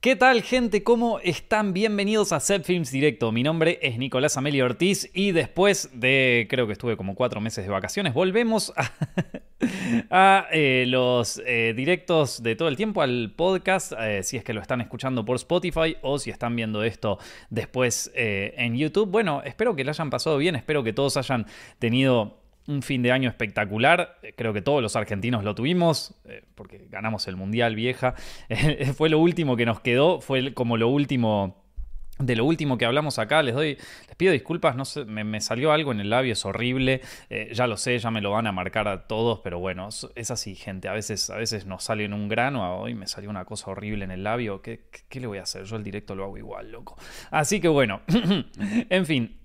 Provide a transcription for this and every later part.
¿Qué tal gente? ¿Cómo están? Bienvenidos a Set Films Directo. Mi nombre es Nicolás Amelio Ortiz y después de, creo que estuve como cuatro meses de vacaciones, volvemos a, eh, los eh, directos de todo el tiempo, al podcast, eh, si es que lo están escuchando por Spotify o si están viendo esto después en YouTube. Bueno, espero que lo hayan pasado bien, espero que todos hayan tenido un fin de año espectacular. Eh, creo que todos los argentinos lo tuvimos, eh, porque ganamos el Mundial vieja. fue lo último que nos quedó, fue como lo último. De lo último que hablamos acá, les doy, les pido disculpas, no sé, me, salió algo en el labio, es horrible, eh, ya lo sé, ya me lo van a marcar a todos, pero bueno, es así, gente, a veces, a veces nos sale en un grano, hoy me salió una cosa horrible en el labio, ¿Qué, ¿qué, le voy a hacer? Yo el directo lo hago igual, loco. Así que bueno, en fin,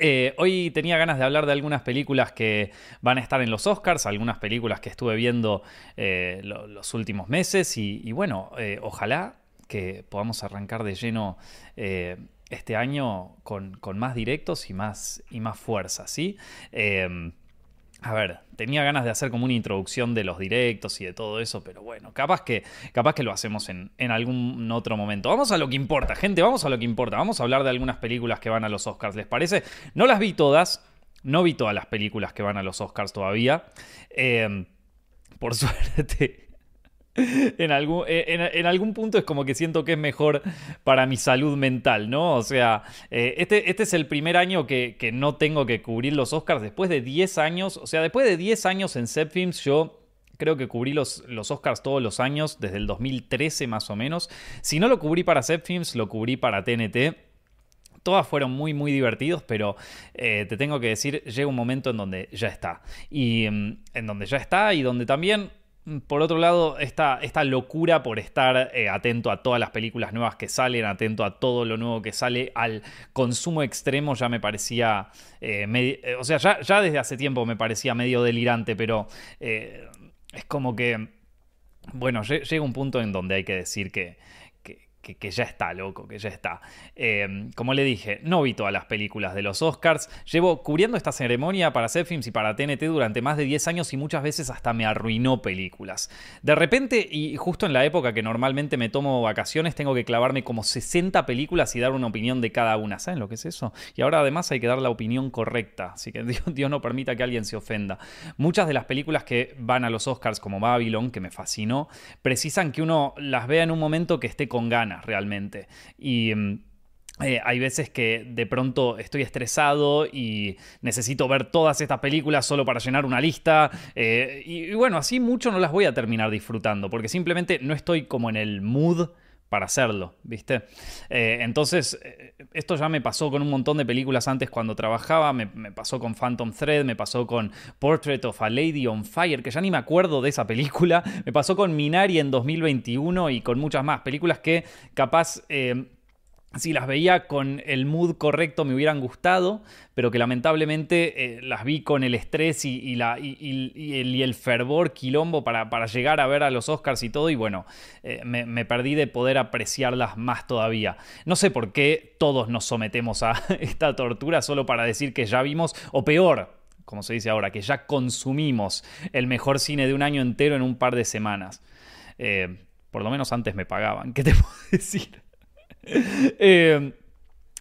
eh, hoy tenía ganas de hablar de algunas películas que van a estar en los Oscars, algunas películas que estuve viendo eh, los últimos meses y, bueno, eh, ojalá que podamos arrancar de lleno este año con, con, más directos y más, y más fuerza, ¿sí? A ver, tenía ganas de hacer como una introducción de los directos y de todo eso, pero bueno, capaz que, capaz que lo hacemos en, algún otro momento. Vamos a lo que importa, gente, vamos a lo que importa. Vamos a hablar de algunas películas que van a los Oscars, ¿les parece? No las vi todas, no vi todas las películas que van a los Oscars todavía. Eh, por suerte, en, algún, eh, en, algún punto es como que siento que es mejor para mi salud mental, ¿no? O sea, eh, este, este es el primer año que, no tengo que cubrir los Oscars después de 10 años. O sea, después de 10 años en Films yo creo que cubrí los, los, Oscars todos los años, desde el 2013 más o menos. Si no lo cubrí para Films lo cubrí para TNT. Todas fueron muy, muy divertidos, pero eh, te tengo que decir, llega un momento en donde ya está. Y mm, en donde ya está y donde también por otro lado, esta, esta locura por estar eh, atento a todas las películas nuevas que salen, atento a todo lo nuevo que sale, al consumo extremo ya me parecía, eh, eh, o sea, ya, desde hace tiempo me parecía medio delirante, pero es como que, bueno, llega un punto en donde hay que decir que, que, ya está, loco, que ya está. Em, como le dije, no vi todas las películas de los Oscars. Llevo cubriendo esta ceremonia para Films y para TNT durante más de 10 años y muchas veces hasta me arruinó películas. De repente, y justo en la época que normalmente me tomo vacaciones, tengo que clavarme como 60 películas y dar una opinión de cada una. ¿Saben lo que es eso? Y ahora además hay que dar la opinión correcta, así que Dios, Dios no permita que alguien se ofenda. Muchas de las películas que van a los Oscars, como Babylon, que me fascinó, precisan que uno las vea en un momento que esté con ganas realmente. Y. Mm, eh, hay veces que de pronto estoy estresado y necesito ver todas estas películas solo para llenar una lista. Eh, y, bueno, así mucho no las voy a terminar disfrutando porque simplemente no estoy como en el mood para hacerlo, ¿viste? Eh, entonces, esto ya me pasó con un montón de películas antes cuando trabajaba, me, me, pasó con Phantom Thread, me pasó con Portrait of a Lady on Fire, que ya ni me acuerdo de esa película, me pasó con Minari en 2021 y con muchas más películas que capaz si las veía con el mood correcto me hubieran gustado, pero que lamentablemente eh, las vi con el estrés y, la, y, el, fervor quilombo para, llegar a ver a los Oscars y todo, y bueno, eh, me, perdí de poder apreciarlas más todavía. No sé por qué todos nos sometemos a esta tortura solo para decir que ya vimos, o peor, como se dice ahora, que ya consumimos el mejor cine de un año entero en un par de semanas. Eh, por lo menos antes me pagaban, ¿qué te puedo decir? Eh,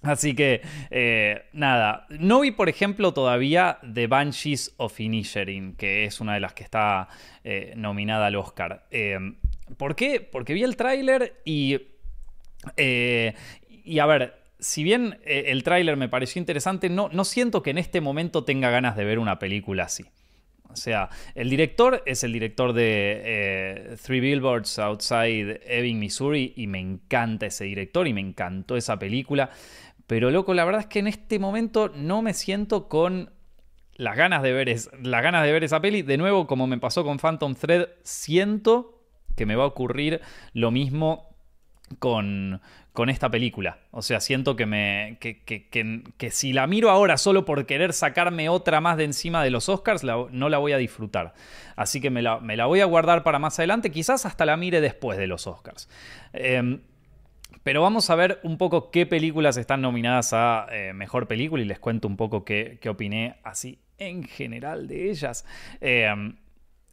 así que, eh, nada. No vi, por ejemplo, todavía The Banshees of Inisherin, que es una de las que está eh, nominada al Oscar. ¿Por qué? Porque vi el tráiler y. y a ver, si bien el tráiler me pareció interesante, no, no siento que en este momento tenga ganas de ver una película así. O sea, el director es el director de eh, Three Billboards Outside Ebbing, Missouri, y me encanta ese director y me encantó esa película. Pero loco, la verdad es que en este momento no me siento con las ganas de ver, las ganas de ver esa peli. De nuevo, como me pasó con Phantom Thread, siento que me va a ocurrir lo mismo con, con esta película. O sea, siento que, me, que, que, si la miro ahora solo por querer sacarme otra más de encima de los Oscars, no la voy a disfrutar. Así que me la, voy a guardar para más adelante, quizás hasta la mire después de los Oscars. Em, pero vamos a ver un poco qué películas están nominadas a eh, Mejor Película y les cuento un poco qué, qué opiné así en general de ellas. Em,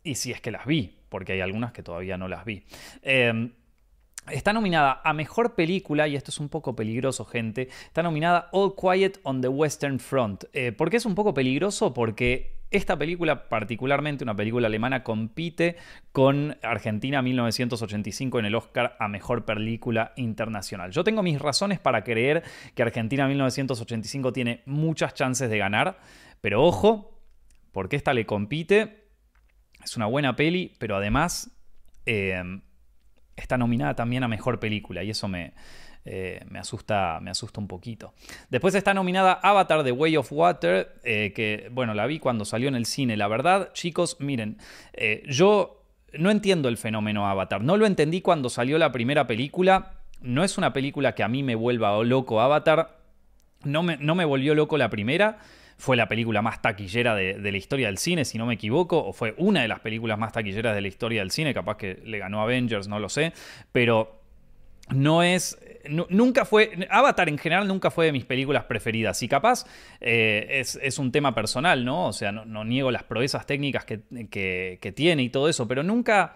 y si es que las vi, porque hay algunas que todavía no las vi. Em, Está nominada a Mejor Película, y esto es un poco peligroso, gente. Está nominada All Quiet on the Western Front. Eh, ¿Por qué es un poco peligroso? Porque esta película, particularmente una película alemana, compite con Argentina 1985 en el Oscar a Mejor Película Internacional. Yo tengo mis razones para creer que Argentina 1985 tiene muchas chances de ganar, pero ojo, porque esta le compite. Es una buena peli, pero además... Eh, está nominada también a Mejor Película y eso me, eh, me, asusta, me asusta un poquito. Después está nominada Avatar The Way of Water, eh, que bueno, la vi cuando salió en el cine. La verdad, chicos, miren, eh, yo no entiendo el fenómeno Avatar. No lo entendí cuando salió la primera película. No es una película que a mí me vuelva loco Avatar. No me, no me volvió loco la primera fue la película más taquillera de, la historia del cine, si no me equivoco, o fue una de las películas más taquilleras de la historia del cine, capaz que le ganó Avengers, no lo sé, pero no es. nunca fue. Avatar en general nunca fue de mis películas preferidas. Y capaz eh, es, un tema personal, ¿no? O sea, no, niego las proezas técnicas que, tiene y todo eso, pero nunca.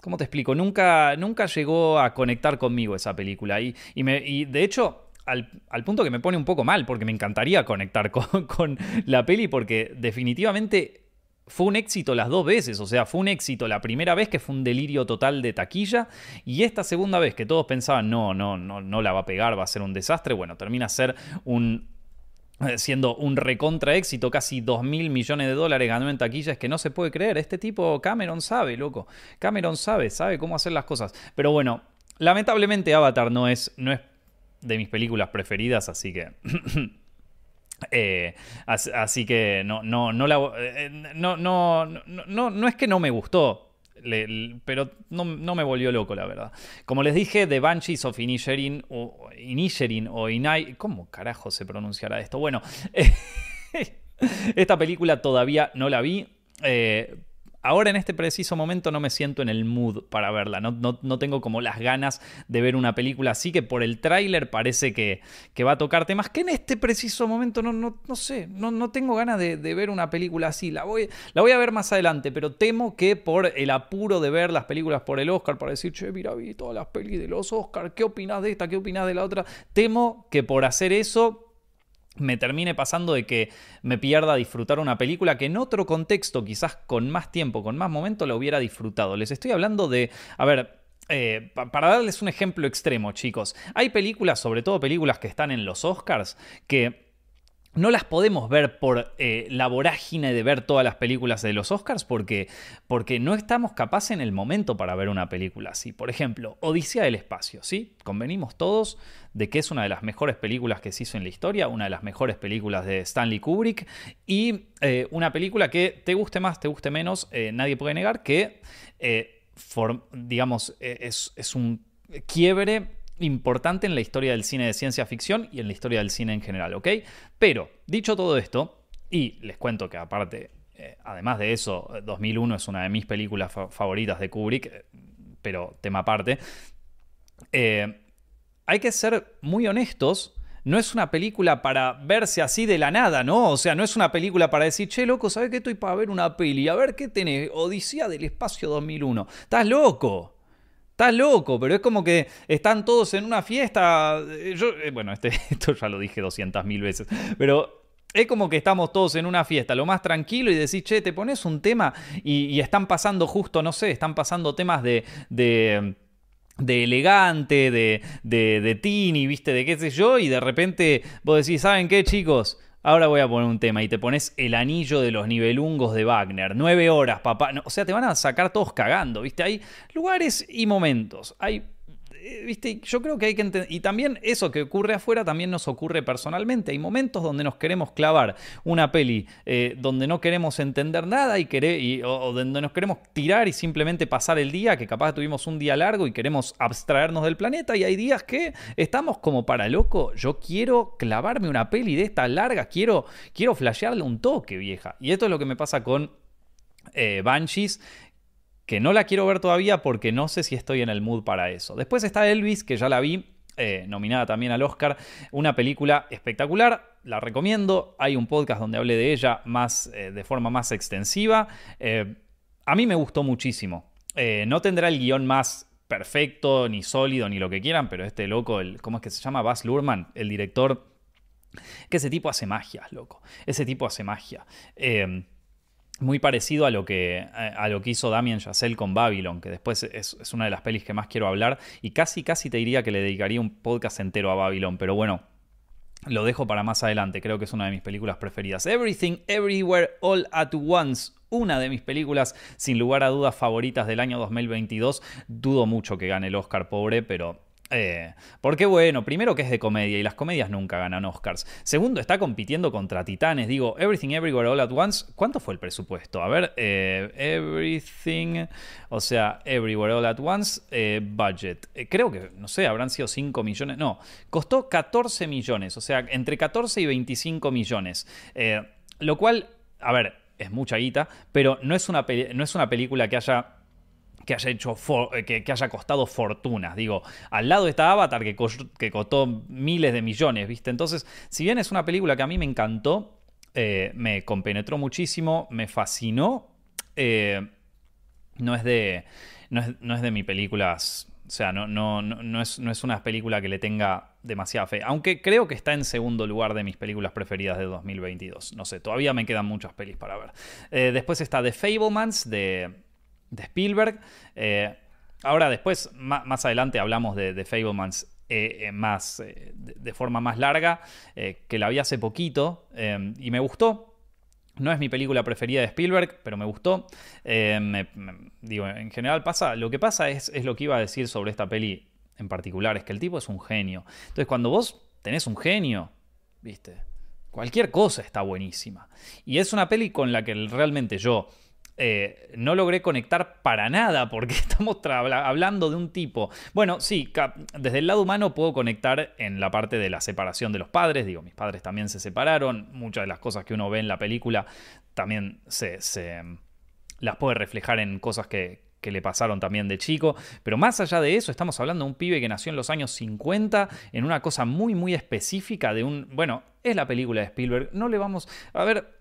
¿Cómo te explico? Nunca, nunca llegó a conectar conmigo esa película. Y, y de hecho, al, punto que me pone un poco mal, porque me encantaría conectar con, la peli, porque definitivamente fue un éxito las dos veces, o sea, fue un éxito la primera vez que fue un delirio total de taquilla y esta segunda vez que todos pensaban, no, no, no, no la va a pegar, va a ser un desastre, bueno, termina ser un, eh, siendo un recontra éxito, casi 2 mil millones de dólares ganó en taquilla, es que no se puede creer, este tipo Cameron sabe, loco, Cameron sabe, sabe cómo hacer las cosas, pero bueno, lamentablemente Avatar no es, no es de mis películas preferidas, así que... Eh, así, que no, no, no, la, eh, no, no, no, no es que no me gustó, pero no, me volvió loco, la verdad. Como les dije, The Banshees of Inisherin o Inisherin o Inai. ¿Cómo carajo se pronunciará esto? Bueno, esta película todavía no la vi. Ahora en este preciso momento no me siento en el mood para verla, no, no, tengo como las ganas de ver una película así que por el tráiler parece que, que, va a tocar temas que en este preciso momento no, no, no sé, no, no tengo ganas de, ver una película así, la voy, la voy a ver más adelante, pero temo que por el apuro de ver las películas por el Oscar, para decir, che, mira, vi todas las pelis de los Oscars, ¿qué opinas de esta? ¿Qué opinas de la otra? Temo que por hacer eso me termine pasando de que me pierda disfrutar una película que en otro contexto, quizás con más tiempo, con más momento, la hubiera disfrutado. Les estoy hablando de, a ver, eh, para darles un ejemplo extremo, chicos, hay películas, sobre todo películas que están en los Oscars, que no las podemos ver por eh, la vorágine de ver todas las películas de los Oscars porque, porque no estamos capaces en el momento para ver una película así. Por ejemplo, Odisea del Espacio, ¿sí? Convenimos todos de que es una de las mejores películas que se hizo en la historia, una de las mejores películas de Stanley Kubrick y eh, una película que te guste más, te guste menos, eh, nadie puede negar que, digamos, es, es un quiebre importante en la historia del cine de ciencia ficción y en la historia del cine en general, ¿ok? Pero, dicho todo esto, y les cuento que aparte, eh, además de eso, 2001 es una de mis películas favoritas de Kubrick, eh, pero tema aparte, eh, hay que ser muy honestos. No es una película para verse así de la nada, ¿no? O sea, no es una película para decir, che, loco, ¿sabes qué estoy para ver una peli? A ver qué tenés, Odisea del Espacio 2001. ¿Estás loco? Estás loco, pero es como que están todos en una fiesta. Eh, yo, eh, bueno, este, esto ya lo dije 200 mil veces, pero es como que estamos todos en una fiesta, lo más tranquilo y decís, che, te pones un tema y, están pasando justo, no sé, están pasando temas de, de de elegante, de, de, de tini, viste, de qué sé yo, y de repente vos decís, ¿saben qué, chicos? Ahora voy a poner un tema y te pones el anillo de los nivelungos de Wagner. Nueve horas, papá. o sea, te van a sacar todos cagando, ¿viste? Hay lugares y momentos. Hay ¿viste? Yo creo que hay que entender. Y también eso que ocurre afuera también nos ocurre personalmente. Hay momentos donde nos queremos clavar una peli eh, donde no queremos entender nada y, o, donde nos queremos tirar y simplemente pasar el día, que capaz tuvimos un día largo y queremos abstraernos del planeta. Y hay días que estamos como para loco. Yo quiero clavarme una peli de esta larga, quiero, quiero flashearle un toque, vieja. Y esto es lo que me pasa con eh, Banshees que no la quiero ver todavía porque no sé si estoy en el mood para eso. Después está Elvis, que ya la vi, eh, nominada también al Oscar, una película espectacular, la recomiendo, hay un podcast donde hablé de ella más, eh, de forma más extensiva, eh, a mí me gustó muchísimo, no tendrá el guion más perfecto, ni sólido, ni lo que quieran, pero este loco, el, ¿cómo es que se llama? Baz Luhrmann, el director, que ese tipo hace magia, loco. Ese tipo hace magia. Muy parecido a lo que, a lo que hizo Damien Chazelle con Babylon, que después es, es, una de las pelis que más quiero hablar, y casi, casi te diría que le dedicaría un podcast entero a Babylon, pero bueno, lo dejo para más adelante, creo que es una de mis películas preferidas. Everything, Everywhere, All at Once, una de mis películas sin lugar a dudas favoritas del año 2022. Dudo mucho que gane el Oscar, pobre, pero eh, porque bueno, primero que es de comedia y las comedias nunca ganan Oscars. Segundo, está compitiendo contra titanes. Digo, Everything Everywhere All at Once. ¿Cuánto fue el presupuesto? A ver, eh, Everything, o sea, Everywhere All at Once, eh, budget. creo que, no sé, habrán sido 5 millones. No, costó 14 millones, o sea, entre 14 y 25 millones. lo cual, a ver, es mucha guita, pero no es una, no es una película que haya que haya hecho eh, que, haya costado fortunas. Digo, al lado está Avatar que, que, costó miles de millones, ¿viste? Entonces, si bien es una película que a mí me encantó, eh, me compenetró muchísimo, me fascinó, eh, no, es de, no, es, de mis películas. O sea, no, no, no, es, no es una película que le tenga demasiada fe. Aunque creo que está en segundo lugar de mis películas preferidas de 2022. No sé, todavía me quedan muchas pelis para ver. después está The Fablemans de, de Spielberg. Eh, ahora después, más, adelante hablamos de, de Fablemans eh, eh, más, de, forma más larga, que la vi hace poquito y me gustó. No es mi película preferida de Spielberg, pero me gustó. digo, en general pasa, lo que pasa es, es lo que iba a decir sobre esta peli en particular, es que el tipo es un genio. Entonces cuando vos tenés un genio, viste, cualquier cosa está buenísima. Y es una peli con la que realmente yo eh, no logré conectar para nada porque estamos hablando de un tipo. Bueno, sí, desde el lado humano puedo conectar en la parte de la separación de los padres. Digo, mis padres también se separaron. Muchas de las cosas que uno ve en la película también se, las puede reflejar en cosas que, que le pasaron también de chico. Pero más allá de eso, estamos hablando de un pibe que nació en los años 50 en una cosa muy, muy específica de un... Bueno, es la película de Spielberg. No le vamos... A ver,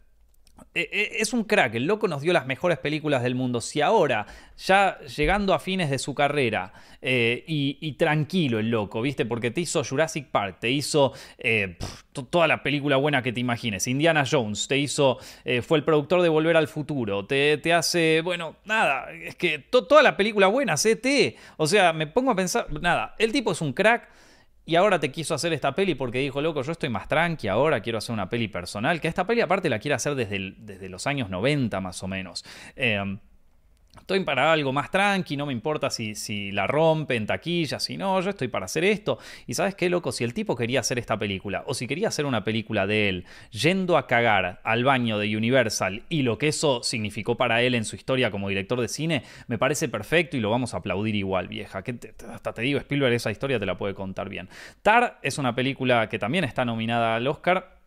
es un crack, el loco nos dio las mejores películas del mundo. Si ahora, ya llegando a fines de su carrera, eh, y, tranquilo el loco, ¿viste? Porque te hizo Jurassic Park, te hizo toda la película buena que te imagines, Indiana Jones, te hizo, fue el productor de Volver al Futuro, te, te hace, bueno, nada, es que toda la película buena, CT, o sea, me pongo a pensar, nada, el tipo es un crack. Y ahora te quiso hacer esta peli porque dijo, loco, yo estoy más tranqui ahora, quiero hacer una peli personal. Que esta peli aparte la quiere hacer desde, desde los años 90 más o menos. Eh, Estoy para algo más tranqui, no me importa si, si la rompe en taquilla, si no, yo estoy para hacer esto. Y sabes qué, loco, si el tipo quería hacer esta película, o si quería hacer una película de él, yendo a cagar al baño de Universal y lo que eso significó para él en su historia como director de cine, me parece perfecto y lo vamos a aplaudir igual, vieja. Hasta te digo, Spielberg esa historia te la puede contar bien. Tar es una película que también está nominada al Oscar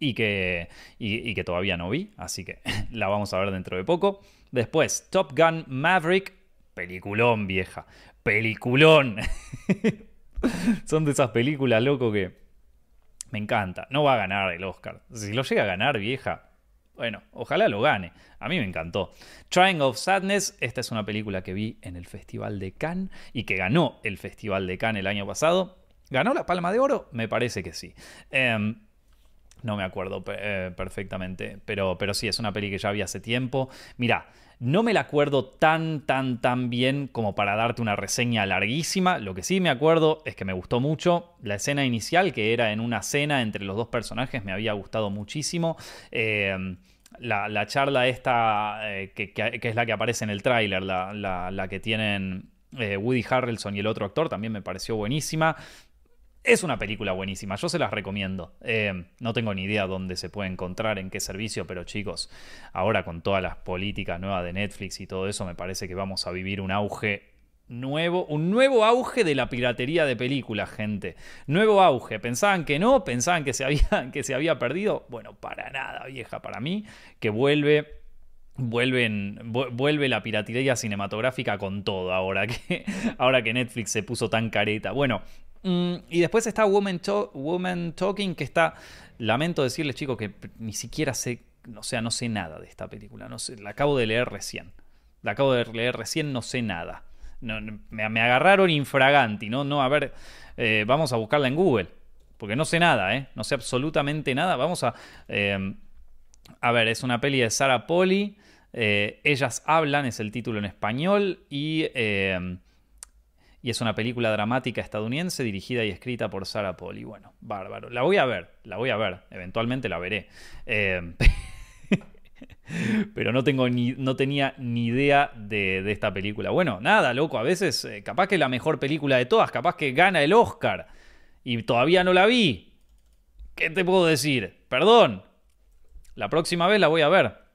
y que, y que todavía no vi, así que la vamos a ver dentro de poco. Después, Top Gun Maverick, peliculón vieja, peliculón. Son de esas películas, loco, que me encanta. No va a ganar el Oscar. Si lo llega a ganar, vieja, bueno, ojalá lo gane. A mí me encantó. Trying of Sadness, esta es una película que vi en el Festival de Cannes y que ganó el Festival de Cannes el año pasado. ¿Ganó la Palma de Oro? Me parece que sí. Em, no me acuerdo eh, perfectamente, pero, pero sí, es una peli que ya vi hace tiempo. Mira, no me la acuerdo tan, tan, tan bien como para darte una reseña larguísima. Lo que sí me acuerdo es que me gustó mucho. La escena inicial, que era en una cena entre los dos personajes, me había gustado muchísimo. Eh, la, charla esta, eh, que, es la que aparece en el tráiler, la, la, que tienen Woody Harrelson y el otro actor, también me pareció buenísima. Es una película buenísima, yo se las recomiendo. Eh, no tengo ni idea dónde se puede encontrar, en qué servicio, pero chicos, ahora con todas las políticas nuevas de Netflix y todo eso, me parece que vamos a vivir un auge nuevo, un nuevo auge de la piratería de películas, gente. Nuevo auge. Pensaban que no, pensaban que se había, que se había perdido. Bueno, para nada, vieja, para mí, que vuelve vuelve la piratería cinematográfica con todo ahora que, ahora que Netflix se puso tan careta. Bueno, y después está Woman, Talking, que está. Lamento decirles, chicos, que ni siquiera sé. O sea, no sé nada de esta película. No la acabo de leer recién. La acabo de leer recién, no sé nada. me, agarraron infraganti, ¿no? No, a ver, eh, vamos a buscarla en Google. Porque no sé nada, ¿eh? No sé absolutamente nada. Vamos a... Eh, a ver, es una peli de Sarah Polly. Eh, Ellas hablan, es el título en español. Y, y es una película dramática estadounidense dirigida y escrita por Sarah Polly. Bueno, bárbaro. La voy a ver, la voy a ver. Eventualmente la veré. Pero no, tengo ni, no tenía ni idea de, esta película. Bueno, nada, loco, a veces eh, capaz que la mejor película de todas, capaz que gana el Oscar. Y todavía no la vi. ¿Qué te puedo decir? Perdón. La próxima vez la voy a ver.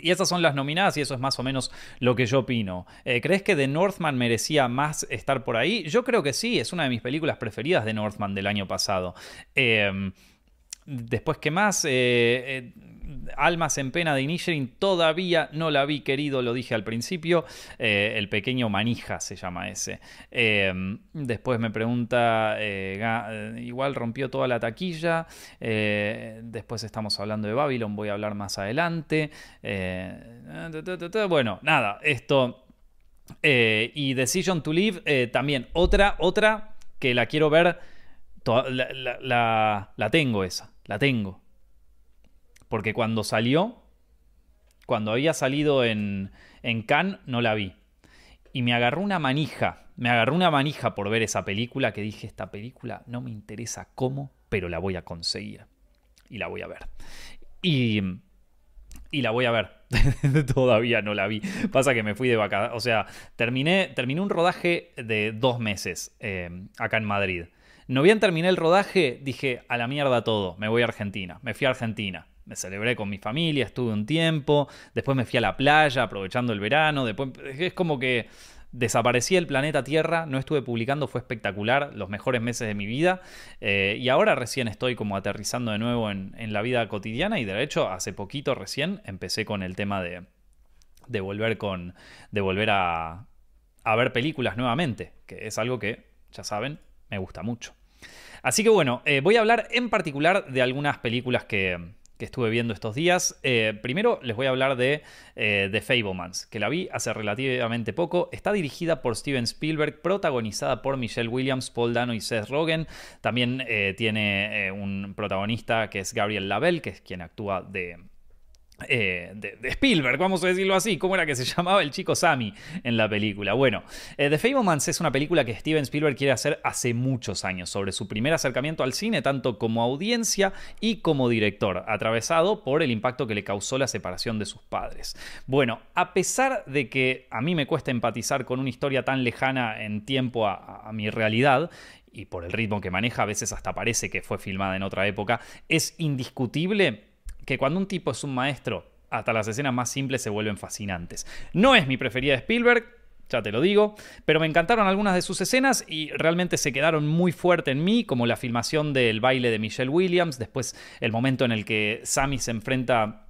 Y esas son las nominadas y eso es más o menos lo que yo opino. Eh, ¿Crees que The Northman merecía más estar por ahí? Yo creo que sí, es una de mis películas preferidas de Northman del año pasado. Eh, después, ¿qué más? Almas en pena de Inisherin todavía no la vi, querido, lo dije al principio. Eh, el pequeño manija se llama ese. Em, después me pregunta, eh, eh, igual rompió toda la taquilla. después estamos hablando de Babylon, voy a hablar más adelante. bueno, nada, esto. y Decision to Live, también otra, otra que la quiero ver. la tengo esa, la tengo. Porque cuando salió, cuando había salido en, en Cannes, no la vi. Y me agarró una manija, me agarró una manija por ver esa película que dije, esta película no me interesa cómo, pero la voy a conseguir. Y la voy a ver. Y, y la voy a ver. Todavía no la vi. Pasa que me fui de vacaciones. O sea, terminé, terminé un rodaje de dos meses eh, acá en Madrid. No bien terminé el rodaje, dije, a la mierda todo, me voy a Argentina. Me fui a Argentina me celebré con mi familia, estuve un tiempo, después me fui a la playa aprovechando el verano, después es como que desaparecí el planeta Tierra, no estuve publicando, fue espectacular, los mejores meses de mi vida, eh, y ahora recién estoy como aterrizando de nuevo en, la vida cotidiana y de hecho hace poquito recién empecé con el tema de, de volver, con, de volver a, a ver películas nuevamente, que es algo que, ya saben, me gusta mucho. Así que bueno, eh, voy a hablar en particular de algunas películas que, que estuve viendo estos días. Eh, primero les voy a hablar de eh, The Fablemans, que la vi hace relativamente poco. Está dirigida por Steven Spielberg, protagonizada por Michelle Williams, Paul Dano y Seth Rogen. También eh, tiene un protagonista que es Gabriel Lavelle, que es quien actúa de eh, de, Spielberg, vamos a decirlo así. ¿Cómo era que se llamaba el chico Sammy en la película? Bueno, eh, The Fablemans es una película que Steven Spielberg quiere hacer hace muchos años, sobre su primer acercamiento al cine, tanto como audiencia y como director, atravesado por el impacto que le causó la separación de sus padres. Bueno, a pesar de que a mí me cuesta empatizar con una historia tan lejana en tiempo a mi realidad, y por el ritmo que maneja, a veces hasta parece que fue filmada en otra época, es indiscutible que cuando un tipo es un maestro, hasta las escenas más simples se vuelven fascinantes. No es mi preferida de Spielberg, ya te lo digo, pero me encantaron algunas de sus escenas y realmente se quedaron muy fuerte en mí, como la filmación del baile de Michelle Williams, después el momento en el que Sammy se enfrenta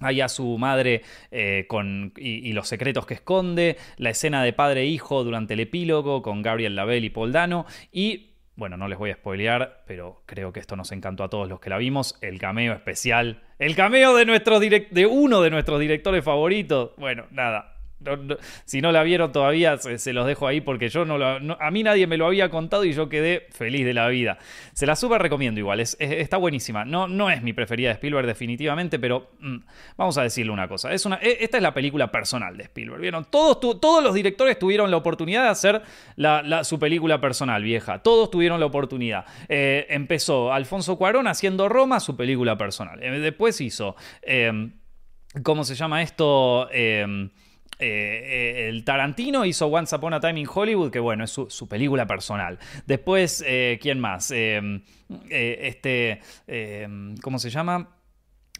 ahí a su madre eh, con, y, los secretos que esconde, la escena de padre e durante el epílogo con Gabriel Lavelle y Paul y bueno, no les voy a spoilear, pero creo que esto nos encantó a todos los que la vimos. El cameo especial. El cameo de, de uno de nuestros directores favoritos. Bueno, nada si no la vieron todavía, se, los dejo ahí porque yo no, lo, A mí nadie me lo había contado y yo quedé feliz de la vida. Se la súper recomiendo igual, está buenísima. No, no es mi preferida de Spielberg definitivamente, pero mm, vamos a decirle una cosa. Es una, e, esta es la película personal de Spielberg. ¿Vieron? Todos, todos los directores tuvieron la oportunidad de hacer su película personal, vieja. Todos tuvieron la oportunidad. Eh, empezó Alfonso Cuarón haciendo Roma, su película personal. Eh, después hizo... Eh, ¿Cómo se llama esto? Eh, el Tarantino hizo Once Upon a Time in Hollywood, que bueno, es su, película personal. Después, eh, ¿quién más? Eh, este, ¿cómo se llama?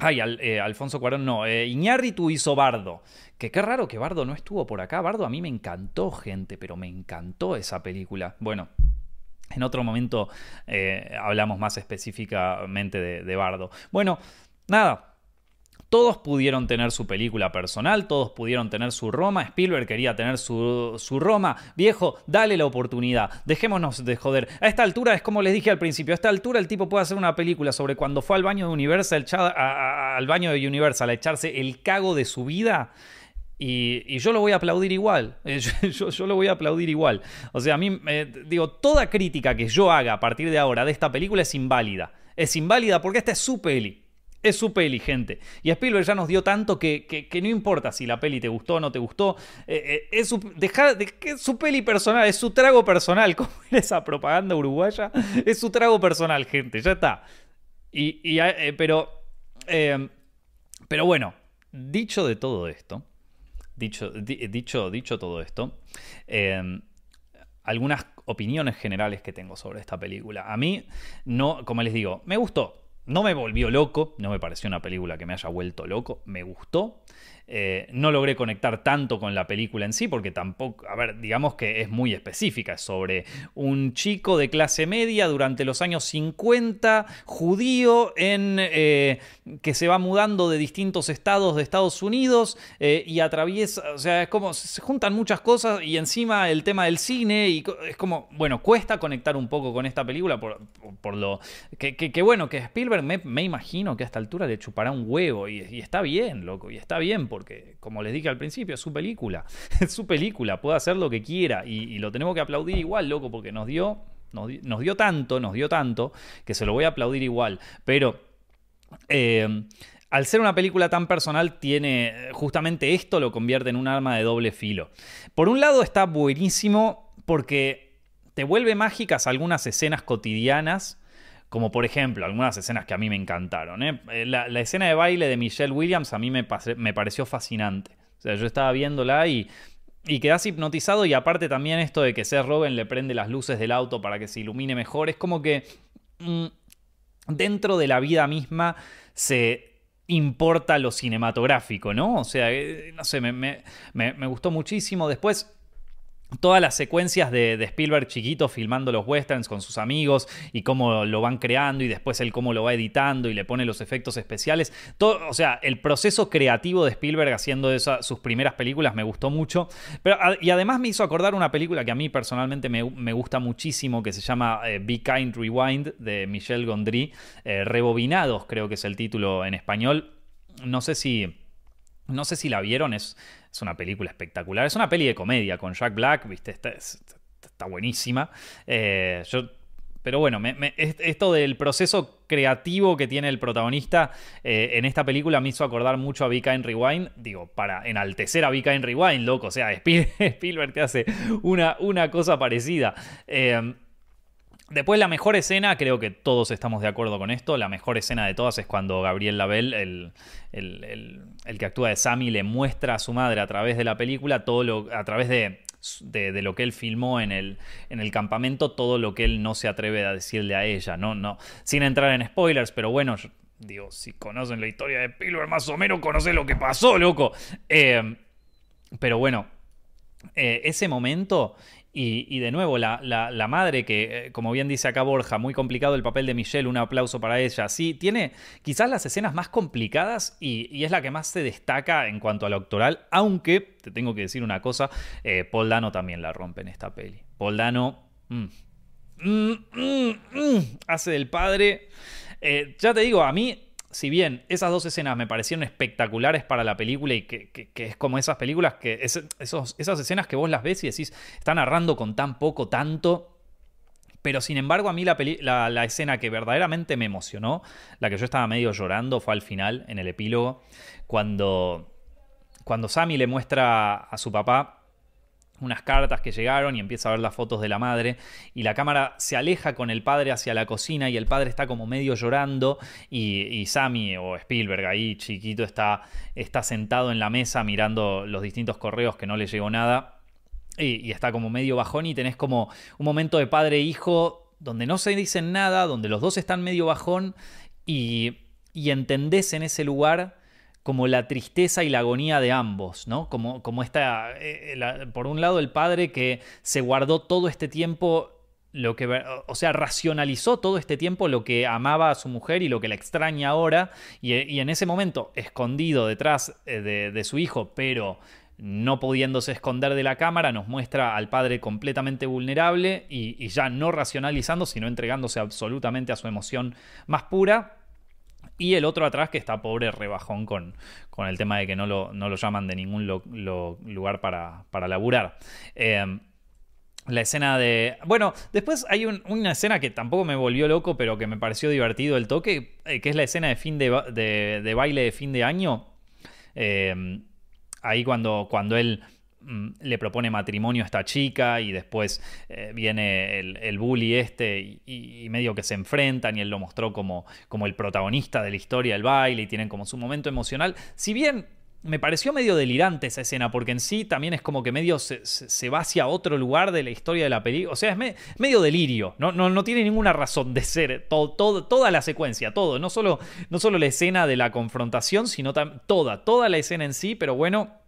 Ay, Alfonso Cuarón, no. Iñárritu hizo Bardo. Que qué raro que Bardo no estuvo por acá. Bardo a mí me encantó, gente, pero me encantó esa película. Bueno, en otro momento hablamos más específicamente de Bardo. Bueno, nada, todos pudieron tener su película personal, todos pudieron tener su Roma. Spielberg quería tener su, Roma. Viejo, dale la oportunidad. Dejémonos de joder. A esta altura es como les dije al principio. A esta altura el tipo puede hacer una película sobre cuando fue al baño de Universal, al baño de Universal a echarse el cago de su vida Y, yo lo voy a aplaudir igual. Yo, lo voy a aplaudir igual. O sea, a mí, digo, toda crítica que yo haga a partir de ahora de esta película es inválida. Es inválida porque esta es su peli. Es su peli, gente. Y Spielberg ya nos dio tanto que, no importa si la peli te gustó o no te gustó. Eh, eh, es, su, de, su peli personal, es su trago personal. Como esa propaganda uruguaya. Es su trago personal, gente. Ya está. Y, eh, pero, pero bueno, dicho de todo esto. Dicho, dicho, dicho todo esto. algunas opiniones generales que tengo sobre esta película. A mí, no, como les digo, me gustó. No me volvió loco, no me pareció una película que me haya vuelto loco, me gustó. Eh, no logré conectar tanto con la película en sí, porque tampoco, a ver, digamos que es muy específica, sobre un chico de clase media durante los años 50, judío, en, eh, que se va mudando de distintos estados de Estados Unidos eh, y atraviesa, o sea, es como, se juntan muchas cosas y encima el tema del cine, y es como, bueno, cuesta conectar un poco con esta película por, por, lo que, bueno, que Spielberg me, imagino que a esta altura le chupará un huevo y está bien, loco, y está bien porque, como les dije al principio, es su película. Es su película, puede hacer lo que quiera y, lo tenemos que aplaudir igual, loco, porque nos dio, nos, dio tanto, nos dio tanto, que se lo voy a aplaudir igual. Pero... Eh, al ser una película tan personal, tiene justamente esto lo convierte en un arma de doble filo. Por un lado está buenísimo porque te vuelve mágicas algunas escenas cotidianas como por ejemplo, algunas escenas que a mí me encantaron. ¿eh? Eh, la, escena de baile de Michelle Williams a mí me, pareció fascinante. O sea, yo estaba viéndola y, y quedas hipnotizado. Y aparte también esto de que Seth Rogen le prende las luces del auto para que se ilumine mejor. Es como que mm, dentro de la vida misma se importa lo cinematográfico, ¿no? O sea, eh, no sé, me, me, me gustó muchísimo. Después todas las secuencias de, Spielberg chiquito filmando los westerns con sus amigos y cómo lo van creando y después él cómo lo va editando y le pone los efectos especiales. Todo, o sea, el proceso creativo de Spielberg haciendo sus primeras películas me gustó mucho. Pero, y además me hizo acordar una película que a mí personalmente me, gusta muchísimo que se llama eh, Be Kind Rewind de Michel Gondry. Eh, Rebobinados creo que es el título en español. No sé si... No sé si la vieron, es, es una película espectacular. Es una peli de comedia con Jack Black, ¿viste? Está, buenísima. Eh, pero bueno, esto del proceso creativo que tiene el protagonista eh, en esta película me hizo acordar mucho a Vika en Rewind. Digo, para enaltecer a Vika en Rewind, loco. O sea, Spielberg te hace una, una cosa parecida. Eh, Después la mejor escena, creo que todos estamos de acuerdo con esto, la mejor escena de todas es cuando Gabriel Label, el, el, que actúa de Sammy, le muestra a su madre a través de la película, todo lo, a través de, de, lo que él filmó en el, en el campamento, todo lo que él no se atreve a decirle a ella, ¿no? no sin entrar en spoilers, pero bueno, digo, si conocen la historia de Spielberg más o menos conocen lo que pasó, loco. Eh, pero bueno, eh, ese momento y, de nuevo, la, madre, que eh, como bien dice acá Borja, muy complicado el papel de Michelle, un aplauso para ella. Sí, tiene quizás las escenas más complicadas y, es la que más se destaca en cuanto a lo aunque, te tengo que decir una cosa, eh, Paul Dano también la rompe en esta peli. Paul Dano mm, mm, mm, hace del padre. Eh, ya te digo, a mí si bien esas dos escenas me parecieron espectaculares para la película y que, es como esas películas que esos, esas escenas que vos las ves y decís, está narrando con tan poco, tanto. Pero sin embargo, a mí la, la, escena que verdaderamente me emocionó, la que yo estaba medio llorando, fue al final, en el epílogo, cuando, cuando Sammy le muestra a su papá unas cartas que llegaron y empieza a ver las fotos de la madre y la cámara se aleja con el padre hacia la cocina y el padre está como medio llorando y, Sammy o Spielberg ahí chiquito está, está sentado en la mesa mirando los distintos correos que no le llegó nada y, está como medio bajón y tenés como un momento de padre e hijo donde no se dicen nada, donde los dos están medio bajón y, y entendés en ese lugar como la tristeza y la agonía de ambos, ¿no? Como, como esta, eh, por un lado el padre que se guardó todo este tiempo lo que, o sea, racionalizó todo este tiempo lo que amaba a su mujer y lo que la extraña ahora, y, en ese momento, escondido detrás eh, de, su hijo, pero no pudiéndose esconder de la cámara, nos muestra al padre completamente vulnerable y ya no racionalizando, sino entregándose absolutamente a su emoción más pura. Y el otro atrás que está pobre rebajón con, con el tema de que no lo, no lo llaman de ningún lugar para, para laburar. Em, la escena de. Bueno, después hay una escena que tampoco me volvió loco, pero que me pareció divertido el toque, eh, que es la escena de fin de, baile de fin de año. Em, ahí cuando, cuando él le propone matrimonio a esta chica y después eh, viene el, bully este y, medio que se enfrentan y él lo mostró como, como el protagonista de la historia del baile y tienen como su momento emocional. Si bien me pareció medio delirante esa escena, porque en sí también es como que medio se, va hacia otro lugar de la historia de la película. O sea, es medio delirio. No, no, no, tiene ninguna razón de ser. Todo, toda la secuencia, todo. No solo, no solo la escena de la confrontación, sino toda, toda la escena en sí. Pero bueno,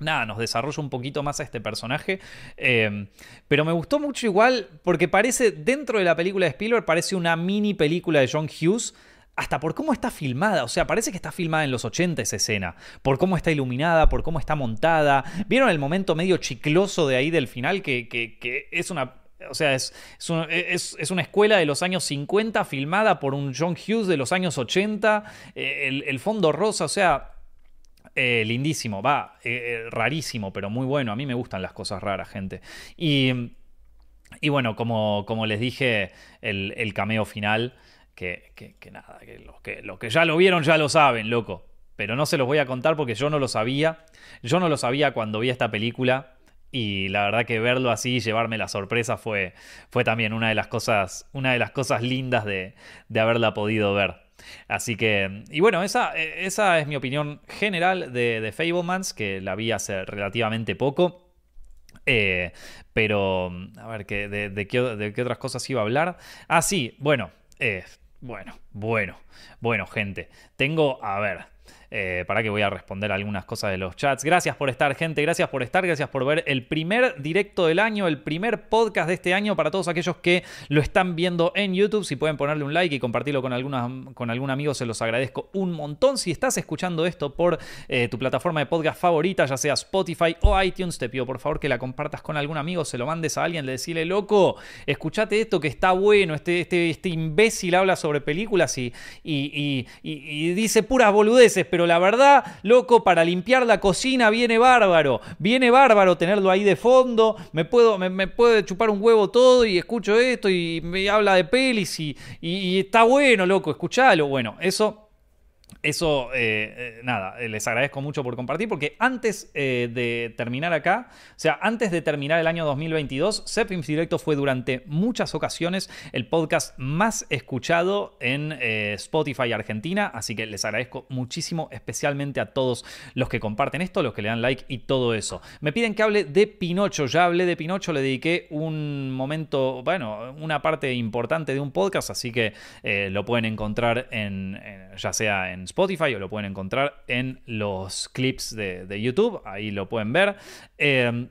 nada, nos desarrolla un poquito más a este personaje. Eh, pero me gustó mucho igual, porque parece, dentro de la película de Spielberg, parece una mini película de John Hughes hasta por cómo está filmada. O sea, parece que está filmada en los 80 esa escena. Por cómo está iluminada, por cómo está montada. ¿Vieron el momento medio chicloso de ahí del final? Que, es una. O sea, es, es, una escuela de los años 50 filmada por un John Hughes de los años 80. Eh, el, fondo rosa, o sea. Eh, lindísimo, va, eh, rarísimo, pero muy bueno. A mí me gustan las cosas raras, gente. Y, y bueno, como, como les dije, el, el cameo final que, que, nada, que los, que los que ya lo vieron ya lo saben, loco. Pero no se los voy a contar porque yo no lo sabía. Yo no lo sabía cuando vi esta película. Y la verdad que verlo así, llevarme la sorpresa, fue, fue también una de las cosas, una de las cosas lindas de, de haberla podido ver. Así que, y bueno, esa, esa es mi opinión general de, de Fablemans, que la vi hace relativamente poco. Eh, pero, a ver, ¿de, de, qué, ¿de, qué, otras cosas iba a hablar? Ah, sí, bueno, eh, bueno, bueno, bueno, gente. Tengo, a ver, eh, para que voy a responder algunas cosas de los chats. Gracias por estar, gente. Gracias por estar. Gracias por ver el primer directo del año, el primer podcast de este año para todos aquellos que lo están viendo en YouTube. Si pueden ponerle un like y compartirlo con, con algún amigo, se los agradezco un montón. Si estás escuchando esto por eh, tu plataforma de podcast favorita, ya sea Spotify o iTunes, te pido por favor que la compartas con algún amigo, se lo mandes a alguien, le decirle, loco, escuchate esto que está bueno. Este, este, este imbécil habla sobre películas y, y, y dice puras boludeces, pero la verdad, loco, para limpiar la cocina viene bárbaro. Viene bárbaro tenerlo ahí de fondo. Me, puedo, me, chupar un huevo todo y escucho esto y me habla de pelis y, y está bueno, loco, escuchalo. Bueno, eso eso, eh, eh, nada, eh, les agradezco mucho por compartir, porque antes de terminar acá, o sea, antes de terminar el año 2022, Sepfilms Directo fue durante muchas ocasiones el podcast más escuchado en Spotify Argentina, así que les agradezco muchísimo, especialmente a todos los que comparten esto, los que le dan like y todo eso. Me piden que hable de Pinocho, ya hablé de Pinocho, le dediqué un momento, bueno, una parte importante de un podcast, así que lo pueden encontrar en, ya sea en Spotify o lo pueden encontrar en los clips de, YouTube, ahí lo pueden ver. Em,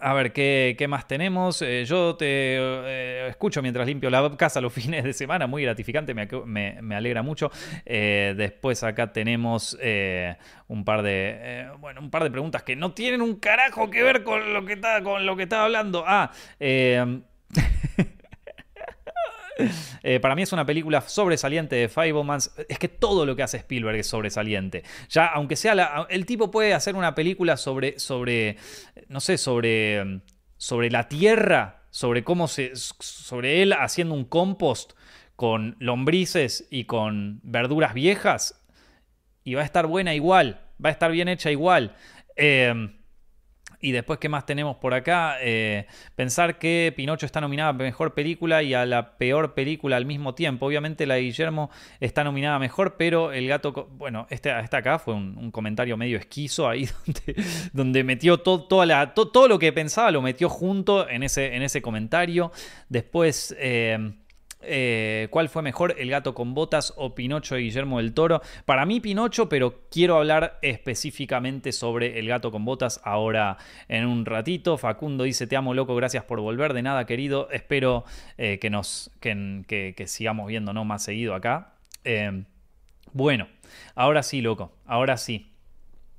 a ver, ¿qué, más tenemos? Eh, yo te eh, escucho mientras limpio la casa los fines de semana, muy gratificante, me, alegra mucho. Eh, después acá tenemos un par de. bueno, un par de preguntas que no tienen un carajo que ver con lo que está, hablando. Ah, em, Eh, para mí es una película sobresaliente de Fablemans. Es que todo lo que hace Spielberg es sobresaliente. Ya, aunque sea el tipo puede hacer una película sobre, sobre, no sé, sobre, sobre la tierra, sobre cómo se, sobre él haciendo un compost con lombrices y con verduras viejas y va a estar buena igual, va a estar bien hecha igual. Eh, y después, ¿qué más tenemos por acá? Eh, pensar que Pinocho está nominada a Mejor Película y a la Peor Película al mismo tiempo. Obviamente la de Guillermo está nominada Mejor, pero el gato... Bueno, este, este acá fue un, comentario medio esquizo ahí donde, metió todo, toda la, todo lo que pensaba, lo metió junto en ese, en ese comentario. Después... Eh, eh, ¿Cuál fue mejor, El gato con botas o Pinocho y Guillermo del Toro? Para mí Pinocho, pero quiero hablar específicamente sobre El gato con botas ahora en un ratito. Facundo dice, te amo loco, gracias por volver. De nada, querido. Espero eh, que, nos, que, sigamos viendo más seguido acá. Eh, bueno, ahora sí, loco, ahora sí.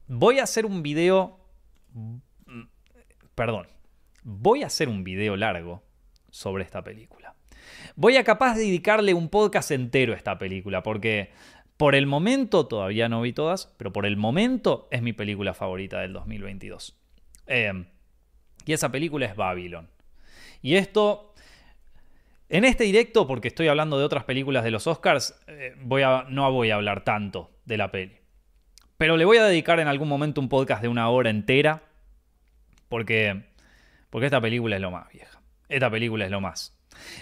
Voy a hacer un video... Mm, perdón. Voy a hacer un video largo sobre esta película. Voy a capaz de dedicarle un podcast entero a esta película, porque, Por el momento, todavía no vi todas, pero por el momento es mi película favorita del 2022. Eh, y esa película es Babylon. Y esto, en este directo, porque estoy hablando de otras películas de los Oscars, eh, voy no voy a hablar tanto de la peli. Pero le voy a dedicar en algún momento un podcast de una hora entera, porque, porque esta película es lo más vieja. Esta película es lo más.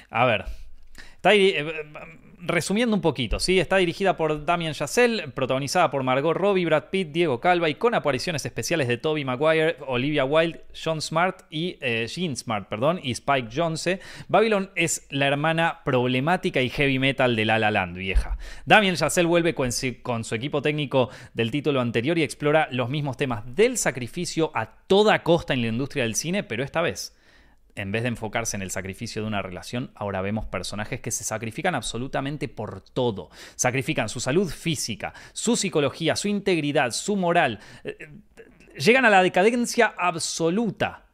A ver, está ahí, eh, resumiendo un poquito, ¿sí? está dirigida por Damien Chazelle, protagonizada por Margot Robbie, Brad Pitt, Diego Calva y con apariciones especiales de Toby Maguire, Olivia Wilde, John Smart y eh, Jean Smart, perdón, y Spike Jonze. Babylon es la hermana problemática y heavy metal de La La Land, vieja. Damien Chazelle vuelve con su equipo técnico del título anterior y explora los mismos temas del sacrificio a toda costa en la industria del cine, pero esta vez en vez de enfocarse en el sacrificio de una relación, ahora vemos personajes que se sacrifican absolutamente por todo. Sacrifican su salud física, su psicología, su integridad, su moral. Eh, llegan a la decadencia absoluta.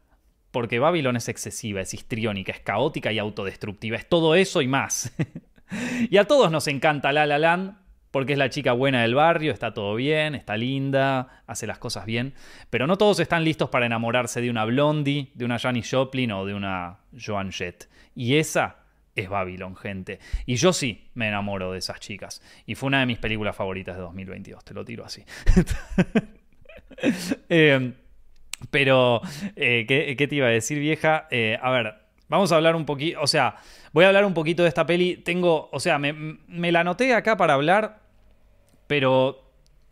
Porque Babylon es excesiva, es histriónica, es caótica y autodestructiva. Es todo eso y más. y a todos nos encanta La La Land, porque es la chica buena del barrio, está todo bien, está linda, hace las cosas bien, pero no todos están listos para enamorarse de una Blondie, de una Janis Joplin o de una Joan Jett. Y esa es Babylon, gente. Y yo sí me enamoro de esas chicas. Y fue una de mis películas favoritas de 2022, te lo tiro así. Em, pero, eh, ¿qué, te iba a decir, vieja? Eh, a ver, vamos a hablar un poquito, o sea, voy a hablar un poquito de esta peli. Tengo, o sea, me, la anoté acá para hablar pero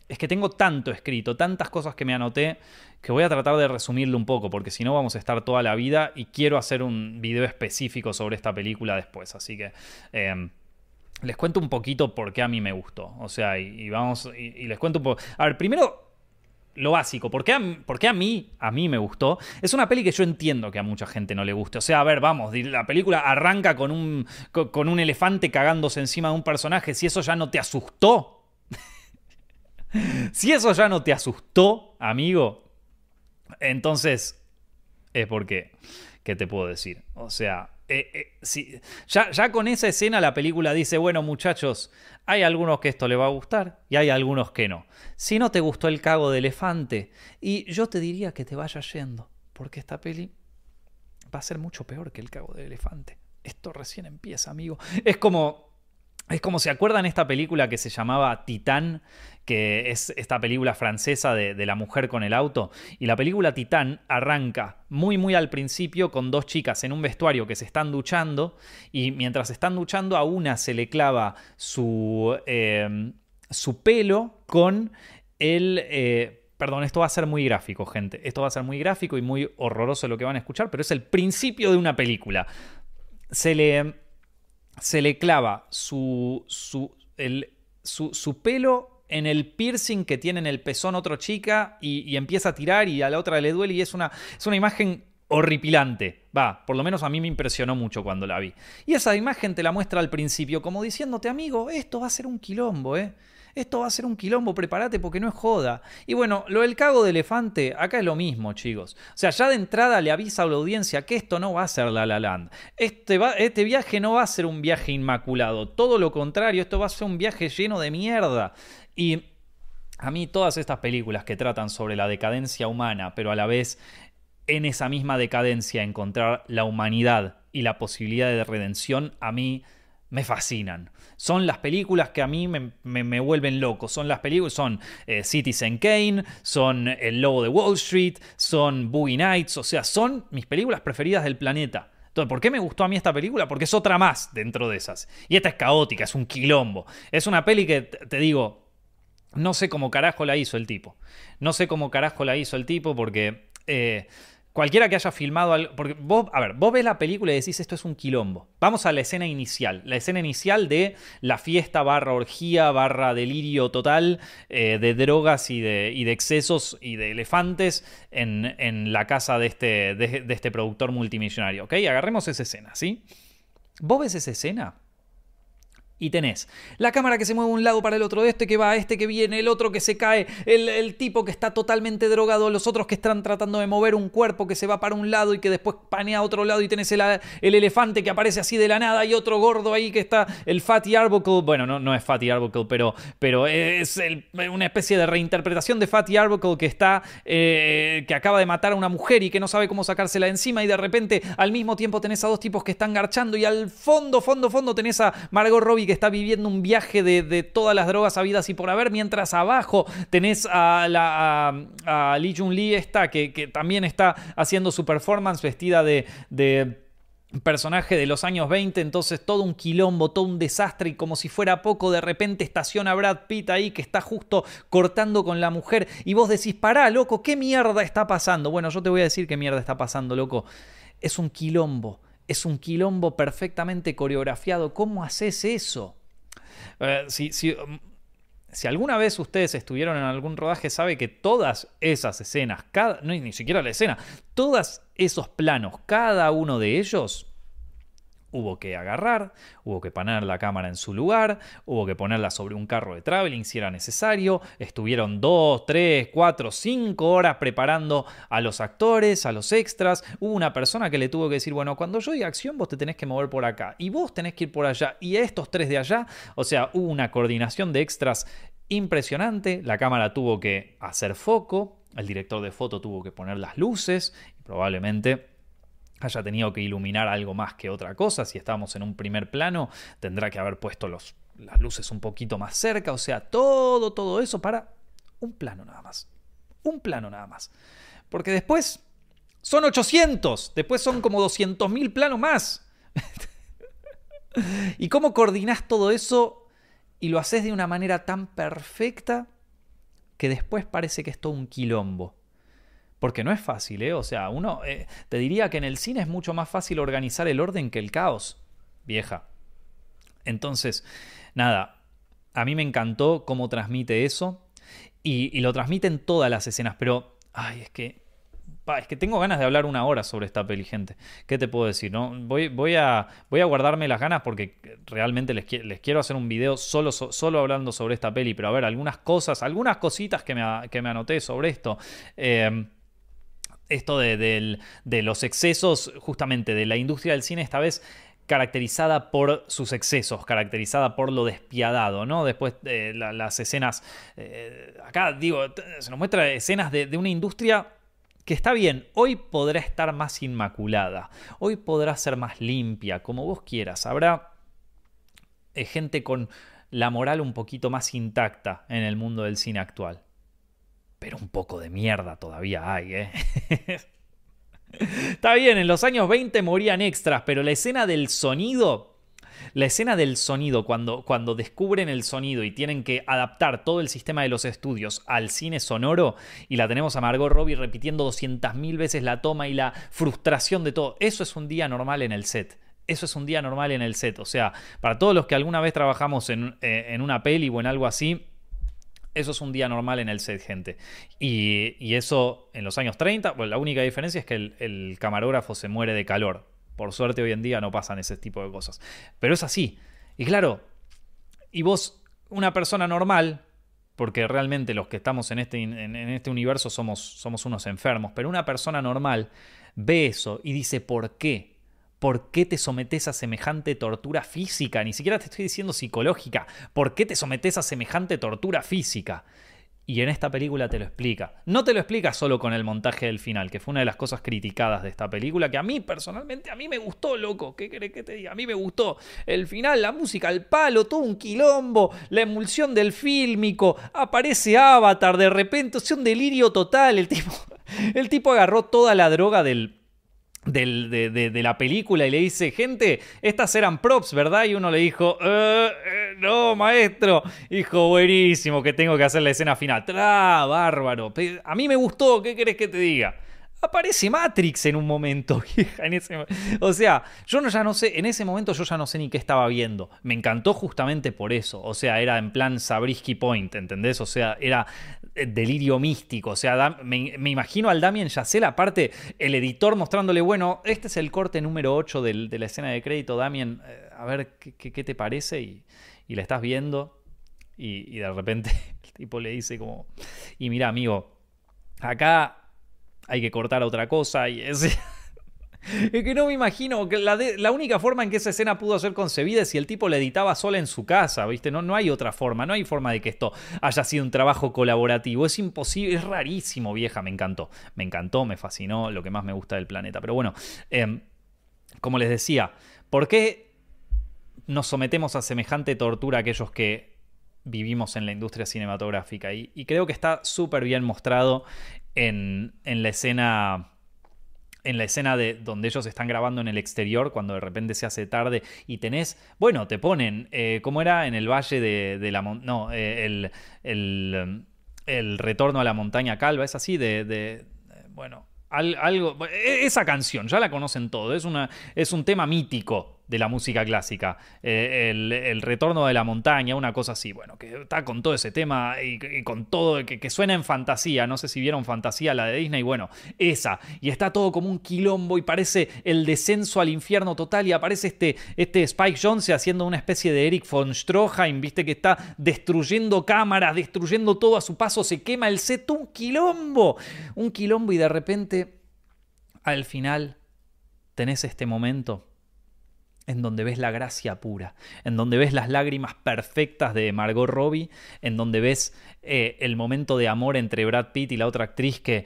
es que tengo tanto escrito, tantas cosas que me anoté, que voy a tratar de resumirlo un poco, porque si no vamos a estar toda la vida y quiero hacer un video específico sobre esta película después. Así que em, les cuento un poquito por qué a mí me gustó. O sea, y, vamos, y, les cuento un poco. A ver, primero lo básico, ¿por qué, a, mí, a mí me gustó? Es una peli que yo entiendo que a mucha gente no le guste. O sea, a ver, vamos, la película arranca con un, con un elefante cagándose encima de un personaje. Si eso ya no te asustó, si eso ya no te asustó, amigo, entonces es porque, ¿qué te puedo decir? O sea, eh, eh, ya, ya, con esa escena la película dice, bueno muchachos, hay algunos que esto le va a gustar y hay algunos que no. Si no te gustó el cago de elefante, y yo te diría que te vayas yendo, porque esta peli va a ser mucho peor que el cago de elefante. Esto recién empieza, amigo. Es como es como se acuerdan esta película que se llamaba Titán, que es esta película francesa de, la mujer con el auto. Y la película Titán arranca muy muy al principio con dos chicas en un vestuario que se están duchando y mientras están duchando a una se le clava su, eh, su pelo con el... Eh, perdón, esto va a ser muy gráfico, gente. Esto va a ser muy gráfico y muy horroroso lo que van a escuchar, pero es el principio de una película. Se le se le clava su, su, su, pelo en el piercing que tiene en el pezón otra chica y, empieza a tirar y a la otra le duele y es una, es una imagen horripilante. Va, por lo menos a mí me impresionó mucho cuando la vi. Y esa imagen te la muestra al principio como diciéndote, amigo, esto va a ser un quilombo, ¿eh? Esto va a ser un quilombo, prepárate porque no es joda. Y bueno, lo del cago de elefante, acá es lo mismo, chicos. O sea, ya de entrada le avisa a la audiencia que esto no va a ser La La Land. Este, este viaje no va a ser un viaje inmaculado, todo lo contrario, esto va a ser un viaje lleno de mierda. Y a mí todas estas películas que tratan sobre la decadencia humana, pero a la vez en esa misma decadencia encontrar la humanidad y la posibilidad de redención, a mí me fascinan. Son las películas que a mí me, vuelven loco. Son las películas, son eh, Citizen Kane, son El Lobo de Wall Street, son Boogie Nights, o sea, son mis películas preferidas del planeta. Entonces, ¿por qué me gustó a mí esta película? Porque es otra más dentro de esas. Y esta es caótica, es un quilombo. Es una peli que, te digo, no sé cómo carajo la hizo el tipo. No sé cómo carajo la hizo el tipo porque... Eh, Cualquiera que haya filmado algo. Porque vos, a ver, vos ves la película y decís esto es un quilombo. Vamos a la escena inicial. La escena inicial de la fiesta barra orgía, barra delirio total eh, de drogas y de, de, excesos y de elefantes en, la casa de este, de, este productor multimillonario. ¿Ok? Agarremos esa escena, ¿sí? Vos ves esa escena Y tenés. La cámara que se mueve de un lado para el otro, este que va, este que viene, el otro que se cae, el, tipo que está totalmente drogado, los otros que están tratando de mover un cuerpo que se va para un lado y que después panea a otro lado y tenés el, el elefante que aparece así de la nada y otro gordo ahí que está, el Fatty Arbuckle, bueno, no, no es Fatty Arbuckle, pero, pero es una especie de reinterpretación de Fatty Arbuckle que está, eh, que acaba de matar a una mujer y que no sabe cómo sacársela de encima y de repente al mismo tiempo tenés a dos tipos que están garchando y al fondo, fondo, fondo tenés a Margot Robbie que está viviendo un viaje de, todas las drogas habidas y por haber, mientras abajo tenés a, Lee Jun Lee esta, que, también está haciendo su performance vestida de, personaje de los años 20, entonces todo un quilombo, todo un desastre y como si fuera poco, de repente estaciona Brad Pitt ahí que está justo cortando con la mujer y vos decís, pará, loco, ¿qué mierda está pasando? Bueno, yo te voy a decir qué mierda está pasando, loco. Es un quilombo es un quilombo perfectamente coreografiado. ¿Cómo haces eso? Eh, si, um, si, alguna vez ustedes estuvieron en algún rodaje, sabe que todas esas escenas, cada, no ni siquiera la escena, todos esos planos, cada uno de ellos hubo que agarrar, hubo que poner la cámara en su lugar, hubo que ponerla sobre un carro de traveling si era necesario, estuvieron dos, tres, cuatro, cinco horas preparando a los actores, a los extras, hubo una persona que le tuvo que decir, bueno, cuando yo diga acción vos te tenés que mover por acá y vos tenés que ir por allá y estos tres de allá, o sea, hubo una coordinación de extras impresionante, la cámara tuvo que hacer foco, el director de foto tuvo que poner las luces y probablemente haya tenido que iluminar algo más que otra cosa. Si estamos en un primer plano, tendrá que haber puesto las luces un poquito más cerca. O sea, todo, todo eso para un plano nada más. Un plano nada más. Porque después son 800. Después son como 200.000 planos más. ¿Y cómo coordinás todo eso y lo haces de una manera tan perfecta que después parece que es todo un quilombo? Porque no es fácil, ¿eh? O sea, uno eh, te diría que en el cine es mucho más fácil organizar el orden que el caos, vieja. Entonces, nada, a mí me encantó cómo transmite eso y, lo transmite en todas las escenas, pero, ay, es que es que tengo ganas de hablar una hora sobre esta peli, gente. ¿Qué te puedo decir? No? Voy, voy, a, voy a guardarme las ganas porque realmente les, les quiero hacer un video solo, solo hablando sobre esta peli. Pero a ver, algunas cosas, algunas cositas que me, que me anoté sobre esto. Eh, esto de, los excesos, justamente de la industria del cine, esta vez caracterizada por sus excesos, caracterizada por lo despiadado, ¿no? Después de las escenas, eh, acá digo, se nos muestra escenas de, una industria que está bien, hoy podrá estar más inmaculada, hoy podrá ser más limpia, como vos quieras, habrá eh, gente con la moral un poquito más intacta en el mundo del cine actual. Pero un poco de mierda todavía hay, ¿eh? Está bien, en los años 20 morían extras, pero la escena del sonido, la escena del sonido, cuando, cuando descubren el sonido y tienen que adaptar todo el sistema de los estudios al cine sonoro, y la tenemos a Margot Robbie repitiendo 200.000 veces la toma y la frustración de todo, eso es un día normal en el set. Eso es un día normal en el set. O sea, para todos los que alguna vez trabajamos en, eh, en una peli o en algo así, eso es un día normal en el set, gente. Y, eso en los años 30, bueno, la única diferencia es que el, camarógrafo se muere de calor. Por suerte hoy en día no pasan ese tipo de cosas. Pero es así. Y claro, y vos, una persona normal, porque realmente los que estamos en este, en, este universo somos, somos unos enfermos, pero una persona normal ve eso y dice, ¿por qué? ¿Por qué te sometes a semejante tortura física? Ni siquiera te estoy diciendo psicológica. ¿Por qué te sometes a semejante tortura física? Y en esta película te lo explica. No te lo explica solo con el montaje del final, que fue una de las cosas criticadas de esta película, que a mí personalmente, a mí me gustó, loco. ¿Qué querés que te diga? A mí me gustó. El final, la música, el palo, todo un quilombo, la emulsión del fílmico, aparece Avatar, de repente, o un delirio total. El tipo, el tipo agarró toda la droga del, de, la película y le dice, gente, estas eran props, ¿verdad? Y uno le dijo, eh, eh, no, maestro. Hijo, buenísimo, que tengo que hacer la escena final. Tra, bárbaro. A mí me gustó, ¿qué querés que te diga? Aparece Matrix en un momento. En o sea, yo no, ya no sé, en ese momento yo ya no sé ni qué estaba viendo. Me encantó justamente por eso. O sea, era en plan Sabrisky Point, ¿entendés? O sea, era eh, delirio místico. O sea, me, imagino al Damien Chazelle, aparte, el editor mostrándole, bueno, este es el corte número 8 de la escena de crédito, Damien, eh, a ver qué, te parece. Y, y la estás viendo. Y, y de repente el tipo le dice como, y mira, amigo, acá hay que cortar otra cosa y es... Es que no me imagino que la, única forma en que esa escena pudo ser concebida es si el tipo la editaba sola en su casa, ¿viste? No, no hay otra forma, no hay forma de que esto haya sido un trabajo colaborativo. Es imposible, es rarísimo, vieja, me encantó. Me encantó, me fascinó, lo que más me gusta del planeta. Pero bueno, em, como les decía, ¿por qué nos sometemos a semejante tortura aquellos que vivimos en la industria cinematográfica? Y, y creo que está súper bien mostrado en, la escena en la escena de donde ellos están grabando en el exterior, cuando de repente se hace tarde y tenés, bueno, te ponen, eh, ¿cómo era? En el valle de, la... No, eh, el, el, retorno a la montaña calva, es así, de... de bueno, algo... E, esa canción, ya la conocen todos, es, una, es un tema mítico de la música clásica. Eh, el, retorno de la montaña, una cosa así. Bueno, que está con todo ese tema y, con todo, que, suena en fantasía. No sé si vieron fantasía la de Disney. Bueno, esa. Y está todo como un quilombo y parece el descenso al infierno total. Y aparece este, este Spike Jonze haciendo una especie de Eric von Stroheim, viste, que está destruyendo cámaras, destruyendo todo a su paso. Se quema el set. Un quilombo. Un quilombo y de repente, al final, tenés este momento en donde ves la gracia pura, en donde ves las lágrimas perfectas de Margot Robbie, en donde ves eh, el momento de amor entre Brad Pitt y la otra actriz que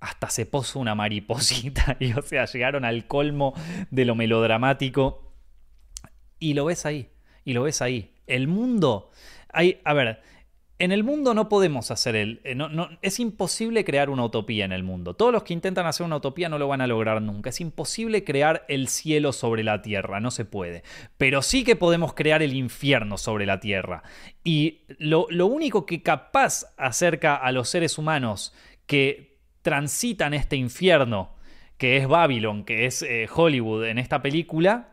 hasta se puso una mariposita y o sea, llegaron al colmo de lo melodramático y lo ves ahí, y lo ves ahí. El mundo, hay, a ver, en el mundo no podemos hacer el. Eh, no, es imposible crear una utopía en el mundo. Todos los que intentan hacer una utopía no lo van a lograr nunca. Es imposible crear el cielo sobre la tierra, no se puede. Pero sí que podemos crear el infierno sobre la tierra. Y lo, único que capaz acerca a los seres humanos que transitan este infierno, que es Babylon, que es eh, Hollywood en esta película,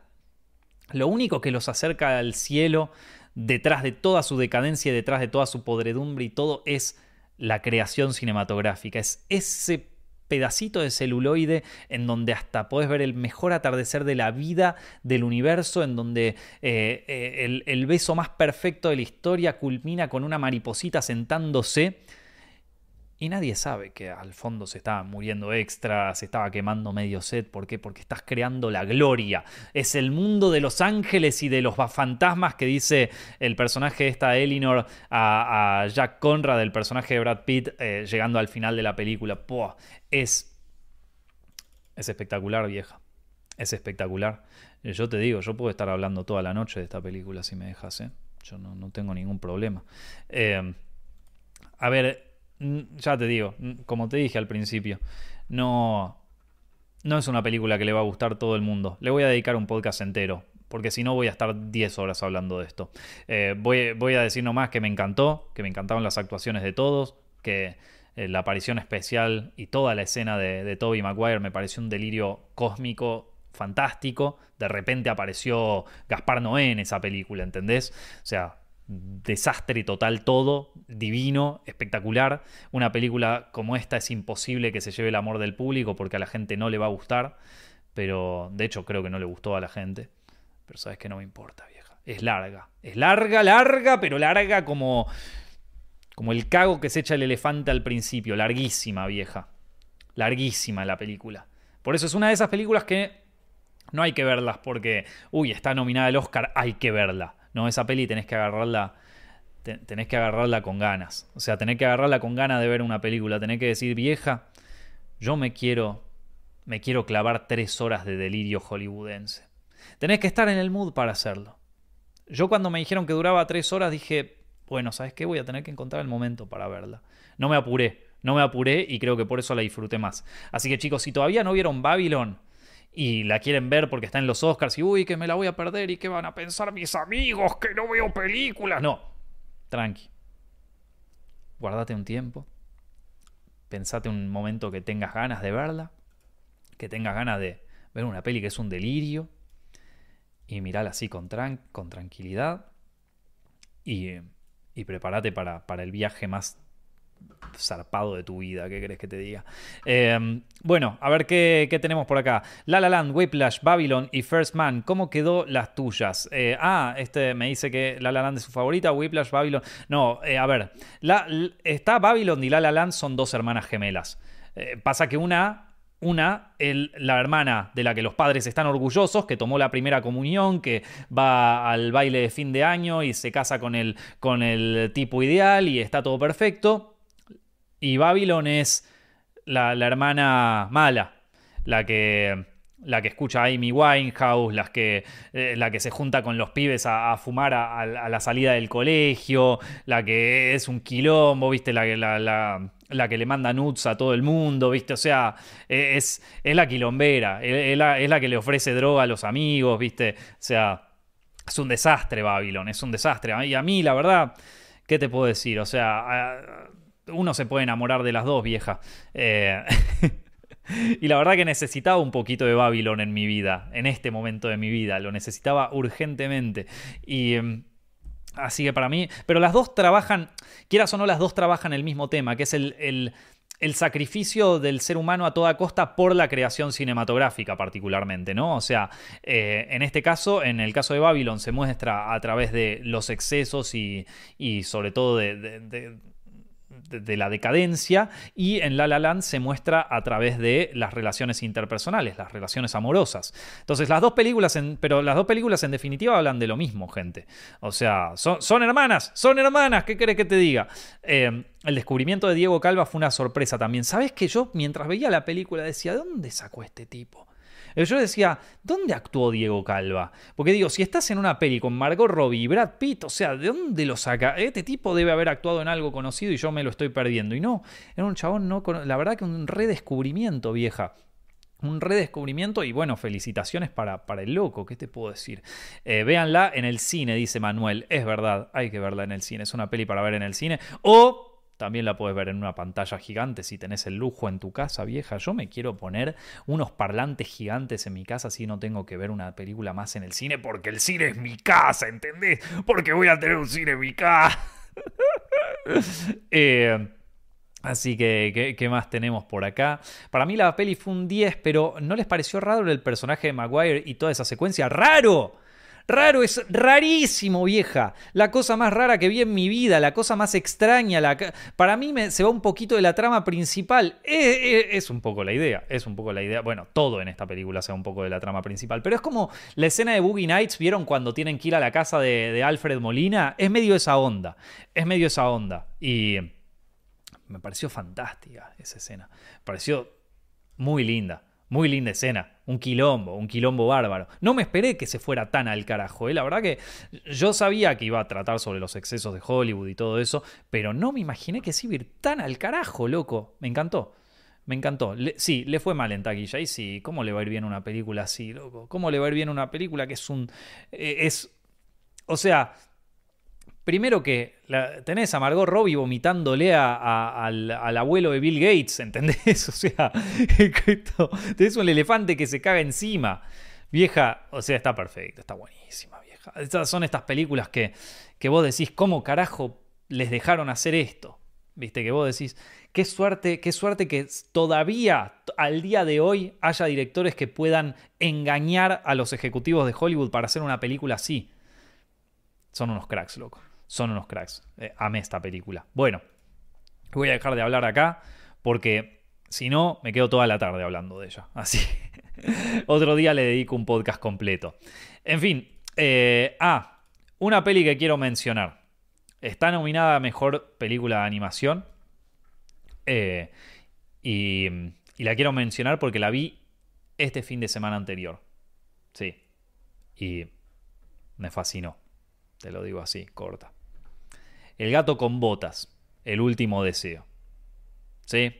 lo único que los acerca al cielo detrás de toda su decadencia, detrás de toda su podredumbre y todo es la creación cinematográfica. Es ese pedacito de celuloide en donde hasta podés ver el mejor atardecer de la vida del universo, en donde eh, eh, el beso más perfecto de la historia culmina con una mariposita sentándose y nadie sabe que al fondo se estaba muriendo extra, se estaba quemando medio set. ¿Por qué? Porque estás creando la gloria. Es el mundo de los ángeles y de los fantasmas que dice el personaje de esta Elinor a, Jack Conrad, el personaje de Brad Pitt, eh, llegando al final de la película. es, es espectacular, vieja. Es espectacular. Yo te digo, yo puedo estar hablando toda la noche de esta película si me dejas, ¿eh? Yo no, tengo ningún problema. Eh, a ver, ya te digo, como te dije al principio, no, no es una película que le va a gustar todo el mundo. Le voy a dedicar un podcast entero, porque si no voy a estar 10 horas hablando de esto. Eh, voy, voy, a decir nomás que me encantó, que me encantaron las actuaciones de todos, que eh, la aparición especial y toda la escena de, de Toby Maguire me pareció un delirio cósmico fantástico. De repente apareció Gaspar Noé en esa película, ¿entendés? O sea, desastre total todo, divino, espectacular. Una película como esta es imposible que se lleve el amor del público porque a la gente no le va a gustar, pero de hecho creo que no le gustó a la gente. Pero sabes que no me importa, vieja. Es larga, es larga, larga, pero larga como como el cago que se echa el elefante al principio, larguísima, vieja. Larguísima la película. Por eso es una de esas películas que no hay que verlas porque, uy, está nominada al Oscar, hay que verla no, esa peli tenés que agarrarla. Tenés que agarrarla con ganas. O sea, tenés que agarrarla con ganas de ver una película. Tenés que decir, vieja, yo me quiero. Me quiero clavar tres horas de delirio hollywoodense. Tenés que estar en el mood para hacerlo. Yo cuando me dijeron que duraba tres horas dije, bueno, ¿sabes qué? Voy a tener que encontrar el momento para verla. No me apuré, no me apuré y creo que por eso la disfruté más. Así que chicos, si todavía no vieron Babylon, y la quieren ver porque está en los Oscars y uy, que me la voy a perder y que van a pensar mis amigos que no veo películas. No, tranqui. Guardate un tiempo. Pensate un momento que tengas ganas de verla. que tengas ganas de ver una peli que es un delirio y mirala así con, con tranquilidad y, y prepárate para, para el viaje más zarpado de tu vida, ¿qué crees que te diga? Em, bueno, a ver ¿qué, tenemos por acá. La La Land, Whiplash, Babylon y First Man, ¿cómo quedó las tuyas? Eh, ah, este me dice que La La Land es su favorita, Whiplash, Babylon. No, eh, a ver, está Babylon y La La Land son dos hermanas gemelas. Eh, pasa que una una, la hermana de la que los padres están orgullosos, que tomó la primera comunión, que va al baile de fin de año y se casa con el, con el tipo ideal y está todo perfecto. Y Babylon es la, hermana mala, la que, la que escucha a Amy Winehouse, que, eh, la que se junta con los pibes a, fumar a, la salida del colegio, la que es un quilombo, ¿viste? La, la, que le manda nuts a todo el mundo, ¿viste? O sea, e, es, es la quilombera, es, la, que le ofrece droga a los amigos, ¿viste? O sea, es un desastre Babylon, es un desastre. Y a mí, la verdad, ¿qué te puedo decir? O sea, uno se puede enamorar de las dos, vieja. Eh, y la verdad que necesitaba un poquito de Babylon en mi vida, en este momento de mi vida, lo necesitaba urgentemente. Y em, así que para mí, pero las dos trabajan, quieras o no, las dos trabajan el mismo tema, que es el, sacrificio del ser humano a toda costa por la creación cinematográfica particularmente, ¿no? O sea, eh, en este caso, en el caso de Babylon, se muestra a través de los excesos y, sobre todo de, la decadencia y en La La Land se muestra a través de las relaciones interpersonales, las relaciones amorosas. Entonces las dos películas, pero las dos películas en definitiva hablan de lo mismo, gente. O sea, son, hermanas, son hermanas, ¿qué querés que te diga? Eh, el descubrimiento de Diego Calva fue una sorpresa también. ¿Sabes que yo mientras veía la película decía, ¿de dónde sacó este tipo? Yo decía, ¿dónde actuó Diego Calva? Porque digo, si estás en una peli con Margot Robbie y Brad Pitt, o sea, ¿de dónde lo saca? Este tipo debe haber actuado en algo conocido y yo me lo estoy perdiendo. Y no, era un chabón, no, la verdad que un redescubrimiento, vieja un redescubrimiento y bueno, felicitaciones para, para el loco, ¿qué te puedo decir? Eh, véanla en el cine, dice Manuel, es verdad, hay que verla en el cine, es una peli para ver en el cine. O también la puedes ver en una pantalla gigante si tenés el lujo en tu casa vieja. Yo me quiero poner unos parlantes gigantes en mi casa si no tengo que ver una película más en el cine porque el cine es mi casa, ¿entendés? Porque voy a tener un cine en mi casa. eh, Así que, ¿qué, más tenemos por acá? Para mí la peli fue un 10, pero ¿no les pareció raro el personaje de Maguire y toda esa secuencia? ¡Raro! Raro es rarísimo, vieja. La cosa más rara que vi en mi vida, la cosa más extraña. La... Para mí me, se va un poquito de la trama principal. Es, un poco la idea, es un poco la idea. Bueno, todo en esta película se va un poco de la trama principal. Pero es como la escena de Boogie Nights, ¿vieron cuando tienen que ir a la casa de, de Alfred Molina? Es medio esa onda. Es medio esa onda. Y me pareció fantástica esa escena. Me pareció muy linda. Muy linda escena, un quilombo, un quilombo bárbaro. No me esperé que se fuera tan al carajo, ¿eh? la verdad que yo sabía que iba a tratar sobre los excesos de Hollywood y todo eso, pero no me imaginé que se iba a ir tan al carajo, loco. Me encantó. Me encantó. sí, le fue mal en taquilla. Y sí, ¿cómo le va a ir bien una película así, loco? ¿Cómo le va a ir bien una película que es un. Eh, es. O sea, Primero que tenés a Margot Robbie vomitándole al, abuelo de Bill Gates, ¿entendés? O sea, tenés un elefante que se caga encima. Vieja, o sea, está perfecta, está buenísima, vieja. Estas son estas películas que, que vos decís, ¿cómo carajo les dejaron hacer esto? Viste, que vos decís, qué suerte, qué suerte que todavía al día de hoy haya directores que puedan engañar a los ejecutivos de Hollywood para hacer una película así. Son unos cracks, loco son unos cracks. Eh, amé esta película. Bueno, voy a dejar de hablar acá porque si no, me quedo toda la tarde hablando de ella. Así. Otro día le dedico un podcast completo. En fin. Eh, ah, una peli que quiero mencionar. Está nominada a Mejor Película de Animación. Eh, y, y la quiero mencionar porque la vi este fin de semana anterior. Sí. Y me fascinó. Te lo digo así, corta. El gato con botas, el último deseo. ¿Sí?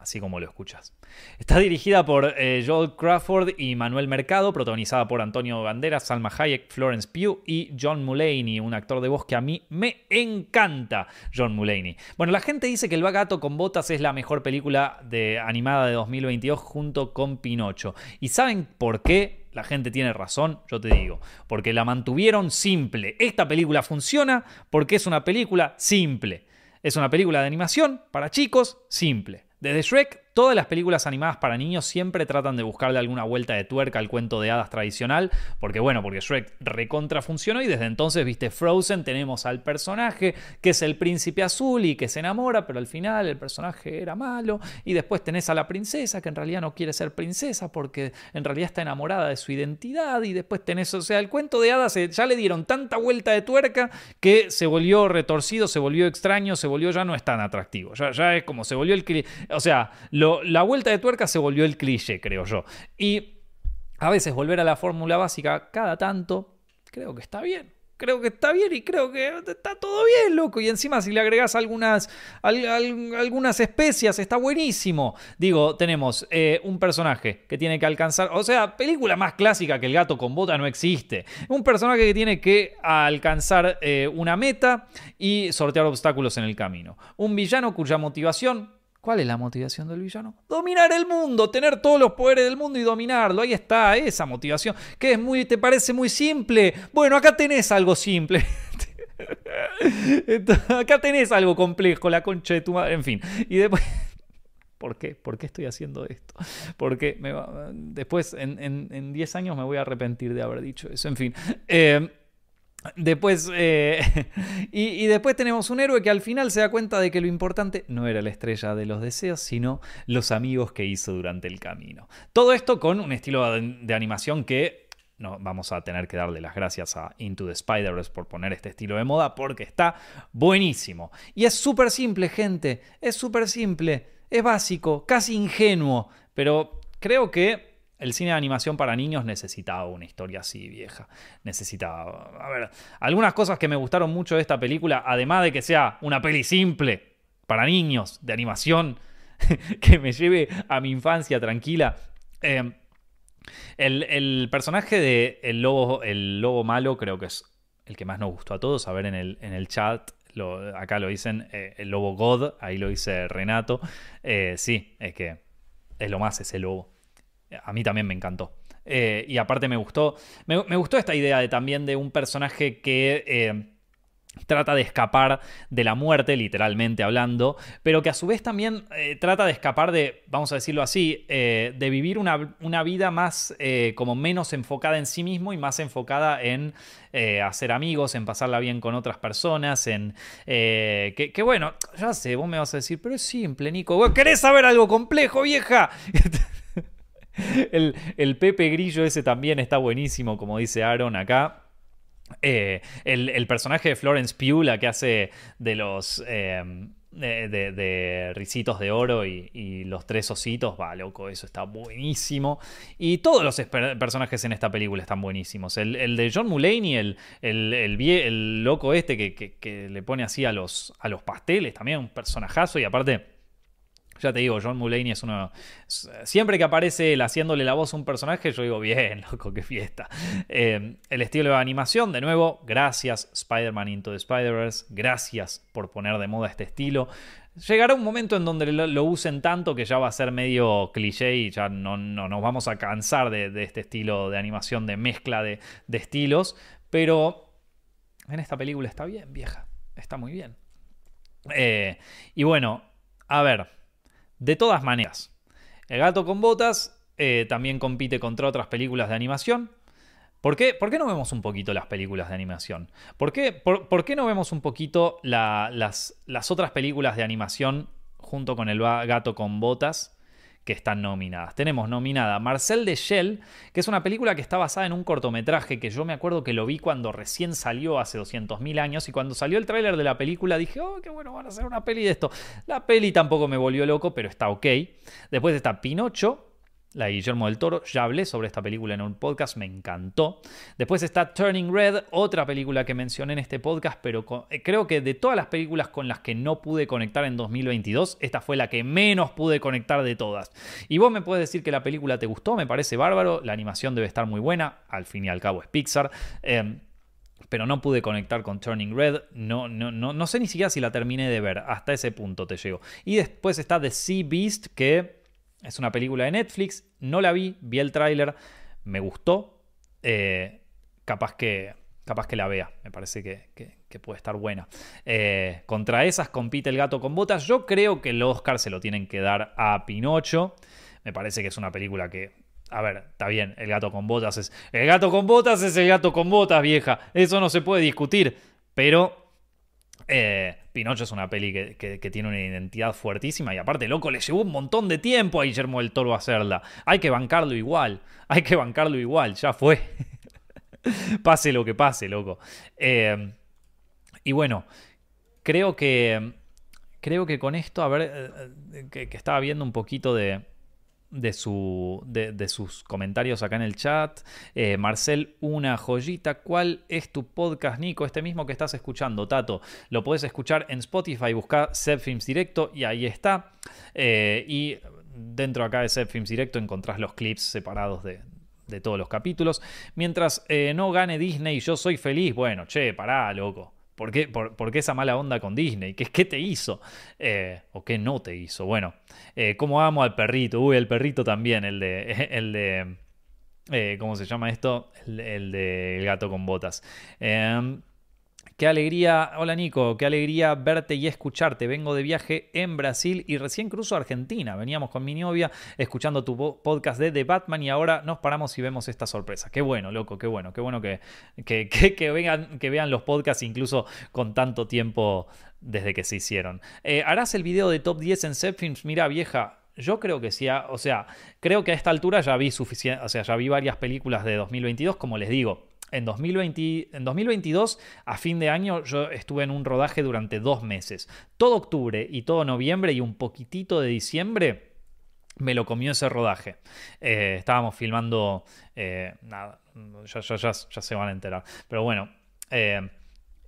así como lo escuchas. Está dirigida por eh, Joel Crawford y Manuel Mercado, protagonizada por Antonio Banderas, Salma Hayek, Florence Pugh y John Mulaney, un actor de voz que a mí me encanta, John Mulaney. Bueno, la gente dice que El gato con botas es la mejor película de, animada de 2022 junto con Pinocho. ¿Y saben por qué? La gente tiene razón, yo te digo, porque la mantuvieron simple. Esta película funciona porque es una película simple. Es una película de animación para chicos simple. Desde Shrek Todas las películas animadas para niños siempre tratan de buscarle alguna vuelta de tuerca al cuento de hadas tradicional, porque bueno, porque Shrek recontra funcionó y desde entonces, viste, Frozen, tenemos al personaje que es el príncipe azul y que se enamora, pero al final el personaje era malo, y después tenés a la princesa que en realidad no quiere ser princesa porque en realidad está enamorada de su identidad, y después tenés, o sea, el cuento de hadas ya le dieron tanta vuelta de tuerca que se volvió retorcido, se volvió extraño, se volvió ya no es tan atractivo, ya, ya es como se volvió el... O sea, la vuelta de tuerca se volvió el cliché, creo yo. Y a veces volver a la fórmula básica cada tanto, creo que está bien. Creo que está bien y creo que está todo bien, loco. Y encima si le agregas algunas, algunas especias, está buenísimo. Digo, tenemos eh, un personaje que tiene que alcanzar, o sea, película más clásica que el gato con bota no existe. Un personaje que tiene que alcanzar eh, una meta y sortear obstáculos en el camino. Un villano cuya motivación ¿Cuál es la motivación del villano? Dominar el mundo, tener todos los poderes del mundo y dominarlo. Ahí está, esa motivación. Que es muy, te parece muy simple. Bueno, acá tenés algo simple. acá tenés algo complejo, la concha de tu madre. En fin. Y después. ¿Por qué? ¿Por qué estoy haciendo esto? Porque después, en 10 años, me voy a arrepentir de haber dicho eso. En fin. Eh, Después, eh, y, después tenemos un héroe que al final se da cuenta de que lo importante no era la estrella de los deseos, sino los amigos que hizo durante el camino. Todo esto con un estilo de, animación que no, vamos a tener que darle las gracias a Into the Spider-Verse por poner este estilo de moda porque está buenísimo. Y es súper simple, gente, es súper simple, es básico, casi ingenuo, pero creo que el cine de animación para niños necesitaba una historia así vieja. Necesitaba. A ver, algunas cosas que me gustaron mucho de esta película, además de que sea una peli simple para niños de animación, que me lleve a mi infancia tranquila. Eh, el, personaje de el lobo, el lobo malo creo que es el que más nos gustó a todos. A ver en el, en el chat, acá lo dicen eh, el lobo God, ahí lo dice Renato. Eh, sí, es que es lo más ese lobo a mí también me encantó. Eh, y aparte me gustó, me, gustó esta idea de también de un personaje que... Eh, trata de escapar de la muerte, literalmente hablando, pero que a su vez también eh, trata de escapar de, vamos a decirlo así, de vivir una, una vida más como menos enfocada en sí mismo y más enfocada en hacer amigos, en pasarla bien con otras personas, en... Que, bueno, ya sé, vos me vas a decir, pero es simple, Nico, ¿querés saber algo complejo, vieja? el, Pepe Grillo ese también está buenísimo, como dice Aaron acá. Eh, el, personaje de Florence Pugh, la que hace de los. Eh, de, Ricitos de Oro y, los tres ositos, va, loco, eso está buenísimo. Y todos los personajes en esta película están buenísimos. El, de John Mulaney, el, el, loco este que, que, le pone así a los, a los pasteles, también un personajazo y aparte ya te digo, John Mulaney es uno. Siempre que aparece él haciéndole la voz a un personaje, yo digo, bien, loco, qué fiesta. Eh, el estilo de animación, de nuevo, gracias Spider-Man Into the Spider-Verse, gracias por poner de moda este estilo. Llegará un momento en donde lo, usen tanto que ya va a ser medio cliché y ya no, nos vamos a cansar de, este estilo de animación, de mezcla de, estilos. Pero en esta película está bien, vieja. Está muy bien. Eh, y bueno, a ver. De todas maneras, El gato con botas eh, también compite contra otras películas de animación. ¿Por qué, ¿Por qué, no vemos un poquito las películas de animación? ¿Por qué, por, qué no vemos un poquito las, las, otras películas de animación junto con el gato con botas? Que están nominadas. Tenemos nominada Marcel de Shell, que es una película que está basada en un cortometraje que yo me acuerdo que lo vi cuando recién salió hace 200.000 años y cuando salió el tráiler de la película dije, oh, qué bueno, van a hacer una peli de esto. La peli tampoco me volvió loco, pero está ok. Después está Pinocho, la de Guillermo del Toro. Ya hablé sobre esta película en un podcast, me encantó. Después está Turning Red, otra película que mencioné en este podcast, pero eh, creo que de todas las películas con las que no pude conectar en 2022, esta fue la que menos pude conectar de todas. Y vos me puedes decir que la película te gustó, me parece bárbaro, la animación debe estar muy buena, al fin y al cabo es Pixar. Em, pero no pude conectar con Turning Red. No, no, no, no sé ni siquiera si la terminé de ver. Hasta ese punto te llego. Y después está The Sea Beast, que es una película de Netflix, no la vi, vi el tráiler, me gustó. Eh, capaz, que, capaz que la vea, me parece que, puede estar buena. Eh, contra esas compite el gato con botas. Yo creo que el Oscar se lo tienen que dar a Pinocho. Me parece que es una película que a ver, está bien, el gato con botas es. El gato con botas es el gato con botas, vieja. Eso no se puede discutir. Pero eh, Pinocho es una peli que, tiene una identidad fuertísima y aparte, loco, le llevó un montón de tiempo a Guillermo del Toro hacerla. Hay que bancarlo igual, hay que bancarlo igual, ya fue. pase lo que pase, loco. Eh, y bueno, creo que, creo que con esto, a ver, eh, que estaba viendo un poquito de, de, su, de, sus comentarios acá en el chat. Eh, Marcel, una joyita. ¿Cuál es tu podcast, Nico? Este mismo que estás escuchando, Tato. Lo puedes escuchar en Spotify, busca Films Directo y ahí está. Eh, y dentro acá de Films Directo encontrás los clips separados de, todos los capítulos. Mientras eh, no gane Disney, yo soy feliz. Bueno, che, pará, loco. ¿Por qué, por, esa mala onda con Disney? ¿Qué, qué te hizo? Eh, ¿O qué no te hizo? Bueno, eh, ¿cómo amo al perrito? Uy, el perrito también, el de... El de eh, ¿Cómo se llama esto? El, el de El gato con botas. Qué alegría, hola Nico, qué alegría verte y escucharte. Vengo de viaje en Brasil y recién cruzo Argentina. Veníamos con mi novia escuchando tu podcast de The Batman y ahora nos paramos y vemos esta sorpresa. Qué bueno, loco, qué bueno, qué bueno que, que, vengan, que vean los podcasts incluso con tanto tiempo desde que se hicieron. Eh, ¿Harás el video de top 10 en Zepfilms? Mira, vieja, yo creo que sí, ah, o sea, creo que a esta altura ya vi suficiente, o sea, ya vi varias películas de 2022, como les digo en, 2020, en 2022, a fin de año, yo estuve en un rodaje durante dos meses. Todo octubre y todo noviembre y un poquitito de diciembre me lo comió ese rodaje. Eh, estábamos filmando, eh, nada, ya, se van a enterar. Pero bueno, eh,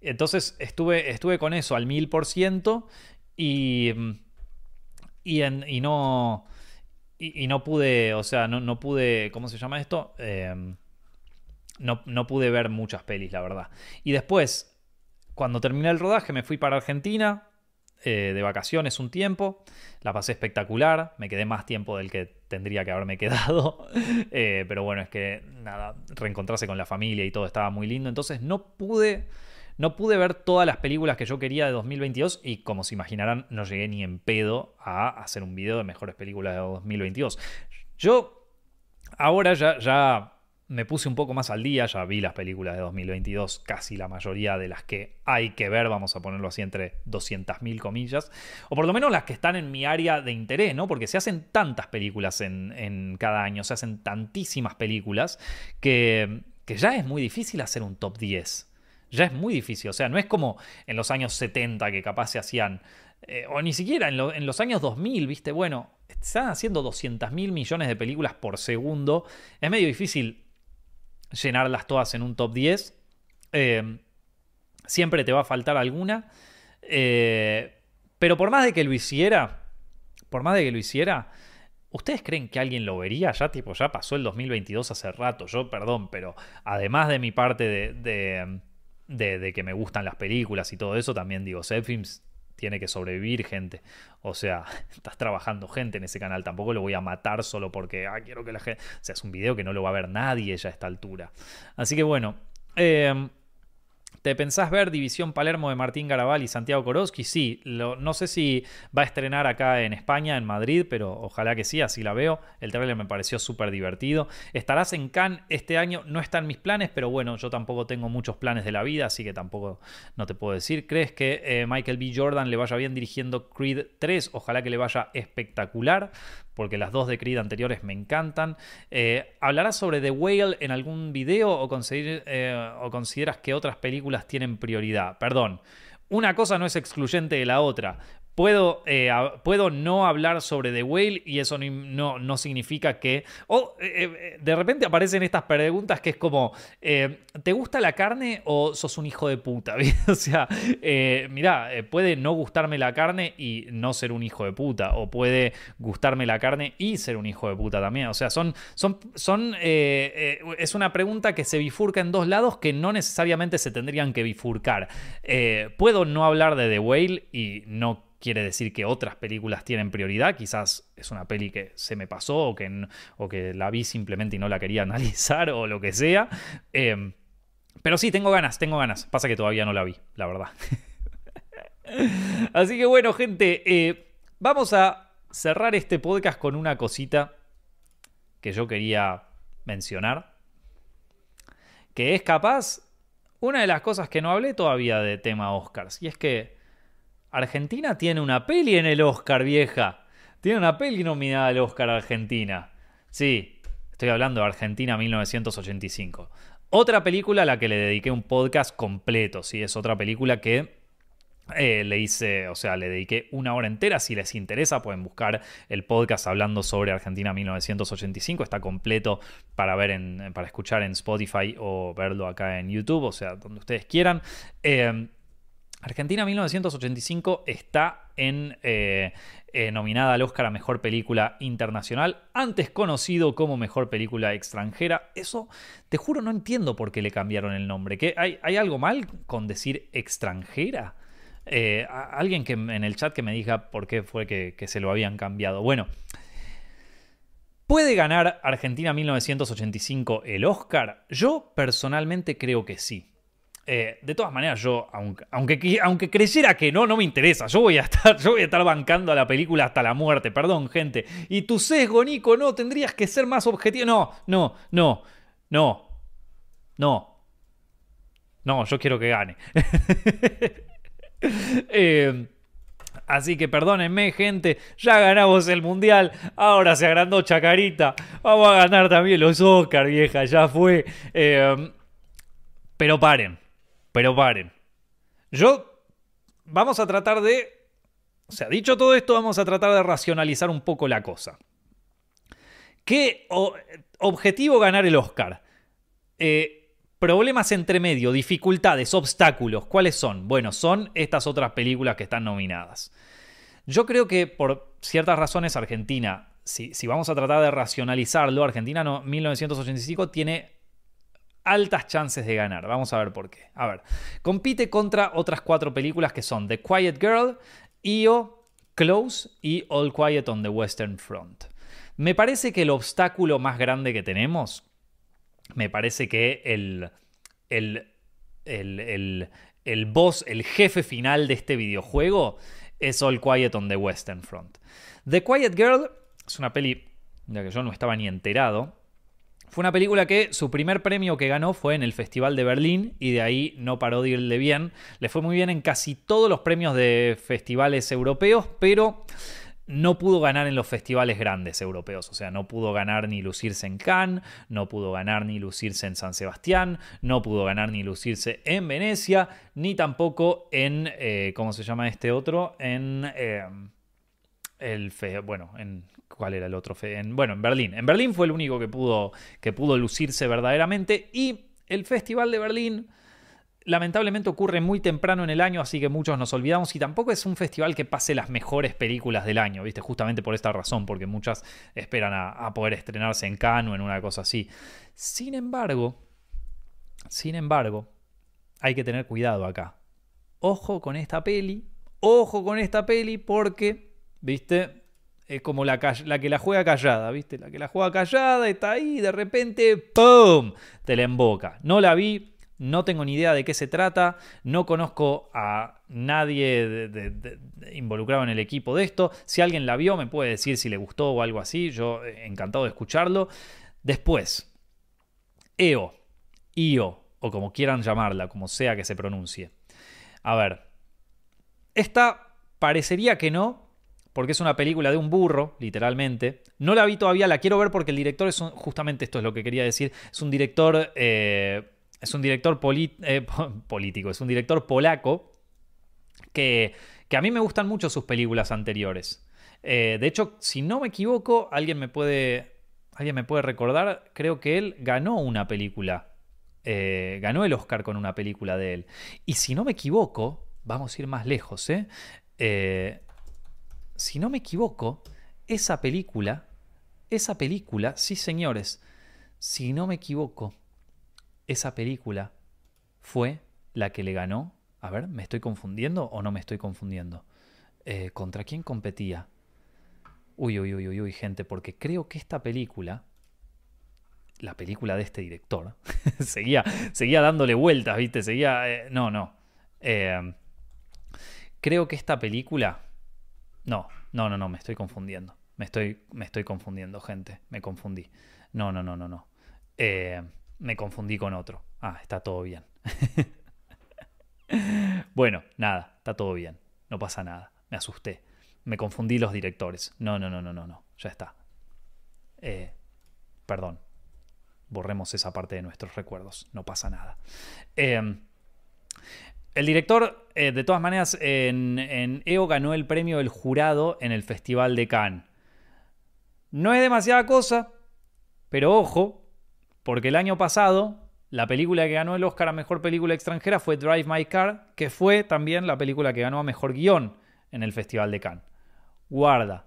entonces estuve, estuve con eso al mil por ciento y, y, y, no... Y, no pude, o sea, no, no, pude, ¿cómo se llama esto? No, pude ver muchas pelis, la verdad. Y después, cuando terminé el rodaje, me fui para Argentina, eh, de vacaciones un tiempo. La pasé espectacular. Me quedé más tiempo del que tendría que haberme quedado. Eh, pero bueno, es que nada, reencontrarse con la familia y todo estaba muy lindo. Entonces no pude. No pude ver todas las películas que yo quería de 2022 y como se imaginarán no llegué ni en pedo a hacer un video de mejores películas de 2022. Yo ahora ya me puse un poco más al día, ya vi las películas de 2022, casi la mayoría de las que hay que ver, vamos a ponerlo así entre 200.000 comillas, o por lo menos las que están en mi área de interés, ¿no? Porque se hacen tantas películas en, cada año, se hacen tantísimas películas que, que ya es muy difícil hacer un top 10. Ya es muy difícil, o sea, no es como en los años 70 que capaz se hacían, eh, o ni siquiera en, en los años 2000, viste, bueno, están haciendo 200 mil millones de películas por segundo. Es medio difícil llenarlas todas en un top 10. Eh, siempre te va a faltar alguna. Eh, pero por más de que lo hiciera, por más de que lo hiciera, ¿ustedes creen que alguien lo vería? Ya, tipo, ya pasó el 2022 hace rato. Yo, perdón, pero además de mi parte de, de, que me gustan las películas y todo eso, también digo, Films tiene que sobrevivir gente. O sea, estás trabajando gente en ese canal. Tampoco lo voy a matar solo porque ah, quiero que la gente. O sea, es un video que no lo va a ver nadie ya a esta altura. Así que bueno. Eh, ¿Te pensás ver División Palermo de Martín Garabal y Santiago Koroski? Sí, no sé si va a estrenar acá en España, en Madrid, pero ojalá que sí, así la veo. El trailer me pareció súper divertido. Estarás en Cannes este año, no están mis planes, pero bueno, yo tampoco tengo muchos planes de la vida, así que tampoco no te puedo decir. ¿Crees que eh, Michael B. Jordan le vaya bien dirigiendo Creed 3? Ojalá que le vaya espectacular porque las dos de Creed anteriores me encantan. Eh, ¿Hablarás sobre The Whale en algún video o, eh, o consideras que otras películas tienen prioridad? Perdón, una cosa no es excluyente de la otra. Puedo, eh, puedo, no hablar sobre The Whale y eso no, no, significa que... O eh, eh, de repente aparecen estas preguntas que es como, ¿te gusta la carne o sos un hijo de puta? o sea, mira, puede no gustarme la carne y no ser un hijo de puta. O puede gustarme la carne y ser un hijo de puta también. O sea, son... son, son es una pregunta que se bifurca en dos lados que no necesariamente se tendrían que bifurcar. puedo no hablar de The Whale y no quiere decir que otras películas tienen prioridad, quizás es una peli que se me pasó o que, o que la vi simplemente y no la quería analizar o lo que sea. Em, pero sí, tengo ganas, tengo ganas. Pasa que todavía no la vi, la verdad. Así que bueno, gente, eh, vamos a cerrar este podcast con una cosita que yo quería mencionar. Que es capaz una de las cosas que no hablé todavía de tema Oscars. Y es que Argentina tiene una peli en el Oscar, vieja. Tiene una peli nominada al Oscar Argentina. Sí, estoy hablando de Argentina 1985. Otra película a la que le dediqué un podcast completo, sí, es otra película que eh, le hice, o sea, le dediqué una hora entera. Si les interesa, pueden buscar el podcast hablando sobre Argentina 1985. Está completo para ver en, para escuchar en Spotify o verlo acá en YouTube, o sea, donde ustedes quieran. Eh, Argentina 1985 está en, eh, eh, nominada al Oscar a Mejor Película Internacional, antes conocido como Mejor Película Extranjera. Eso, te juro, no entiendo por qué le cambiaron el nombre. ¿Qué, hay, algo mal con decir extranjera? Eh, alguien que en el chat que me diga por qué fue que se lo habían cambiado. Bueno, ¿puede ganar Argentina 1985 el Oscar? Yo personalmente creo que sí. Eh, de todas maneras, yo, aunque, aunque, creyera que no, no me interesa. Yo voy, a estar, yo voy a estar bancando a la película hasta la muerte. Perdón, gente. Y tu sesgo, Nico, no, tendrías que ser más objetivo. No, no, no, no, no. No, yo quiero que gane. Eh, así que perdónenme, gente. Ya ganamos el mundial. Ahora se agrandó Chacarita. Vamos a ganar también los Oscar, vieja. Ya fue. Eh, pero paren. Pero paren. Yo vamos a tratar de... O sea, dicho todo esto, vamos a tratar de racionalizar un poco la cosa. ¿Qué objetivo ganar el Oscar? Eh, problemas entre medio, dificultades, obstáculos, ¿cuáles son? Bueno, son estas otras películas que están nominadas. Yo creo que por ciertas razones Argentina, si, si vamos a tratar de racionalizarlo, Argentina no, 1985 tiene altas chances de ganar. Vamos a ver por qué. A ver, compite contra otras cuatro películas que son The Quiet Girl, EO, Close y All Quiet on the Western Front. Me parece que el obstáculo más grande que tenemos, me parece que el, el, el, el, boss, el jefe final de este videojuego es All Quiet on the Western Front. The Quiet Girl es una peli de que yo no estaba ni enterado. Fue una película que su primer premio que ganó fue en el Festival de Berlín y de ahí no paró de irle bien. Le fue muy bien en casi todos los premios de festivales europeos, pero no pudo ganar en los festivales grandes europeos, o sea, no pudo ganar ni lucirse en Cannes, no pudo ganar ni lucirse en San Sebastián, no pudo ganar ni lucirse en Venecia, ni tampoco en, eh, ¿cómo se llama este otro? En... Eh, el bueno, en ¿cuál era el otro? En, bueno, en Berlín. En Berlín fue el único que pudo, que pudo lucirse verdaderamente y el Festival de Berlín lamentablemente ocurre muy temprano en el año, así que muchos nos olvidamos y tampoco es un festival que pase las mejores películas del año, ¿viste? Justamente por esta razón, porque muchas esperan a, poder estrenarse en Cannes o en una cosa así. Sin embargo, sin embargo, hay que tener cuidado acá. Ojo con esta peli, ojo con esta peli porque ¿viste? Es como la, que la juega callada, ¿viste? La que la juega callada está ahí de repente, ¡pum! Te la emboca. No la vi, no tengo ni idea de qué se trata, no conozco a nadie involucrado en el equipo de esto. Si alguien la vio, me puede decir si le gustó o algo así. Yo eh, encantado de escucharlo. Después, EO, IO, o como quieran llamarla, como sea que se pronuncie. A ver, esta parecería que no, porque es una película de un burro, literalmente. No la vi todavía, la quiero ver porque el director es justamente esto es lo que quería decir, es un director, eh, es un director eh, político, es un director polaco que, a mí me gustan mucho sus películas anteriores. Eh, de hecho, si no me equivoco, alguien me puede, alguien me puede recordar, creo que él ganó una película. Ganó el Oscar con una película de él. Y si no me equivoco, vamos a ir más lejos, eh si no me equivoco, esa película, esa película, sí señores, si no me equivoco, esa película fue la que le ganó. A ver, ¿me estoy confundiendo o no me estoy confundiendo? ¿Contra quién competía? Uy, uy, uy, uy, uy, gente, porque creo que esta película, la película de este director, seguía, seguía dándole vueltas, ¿viste? Seguía... Eh, no, no. Eh, creo que esta película... No, no, no, no, me estoy confundiendo. Me estoy, me estoy confundiendo, gente. Me confundí. No, no, no, no, no. Eh, me confundí con otro. Ah, está todo bien. bueno, nada, está todo bien. No pasa nada. Me asusté. Me confundí los directores. No, no, no, no, no, no. Ya está. Eh, perdón. Borremos esa parte de nuestros recuerdos. No pasa nada. Em, el director, eh, de todas maneras, en, en, EO ganó el premio del jurado en el Festival de Cannes. No es demasiada cosa, pero ojo, porque el año pasado la película que ganó el Oscar a Mejor Película Extranjera fue Drive My Car, que fue también la película que ganó a Mejor Guión en el Festival de Cannes guarda.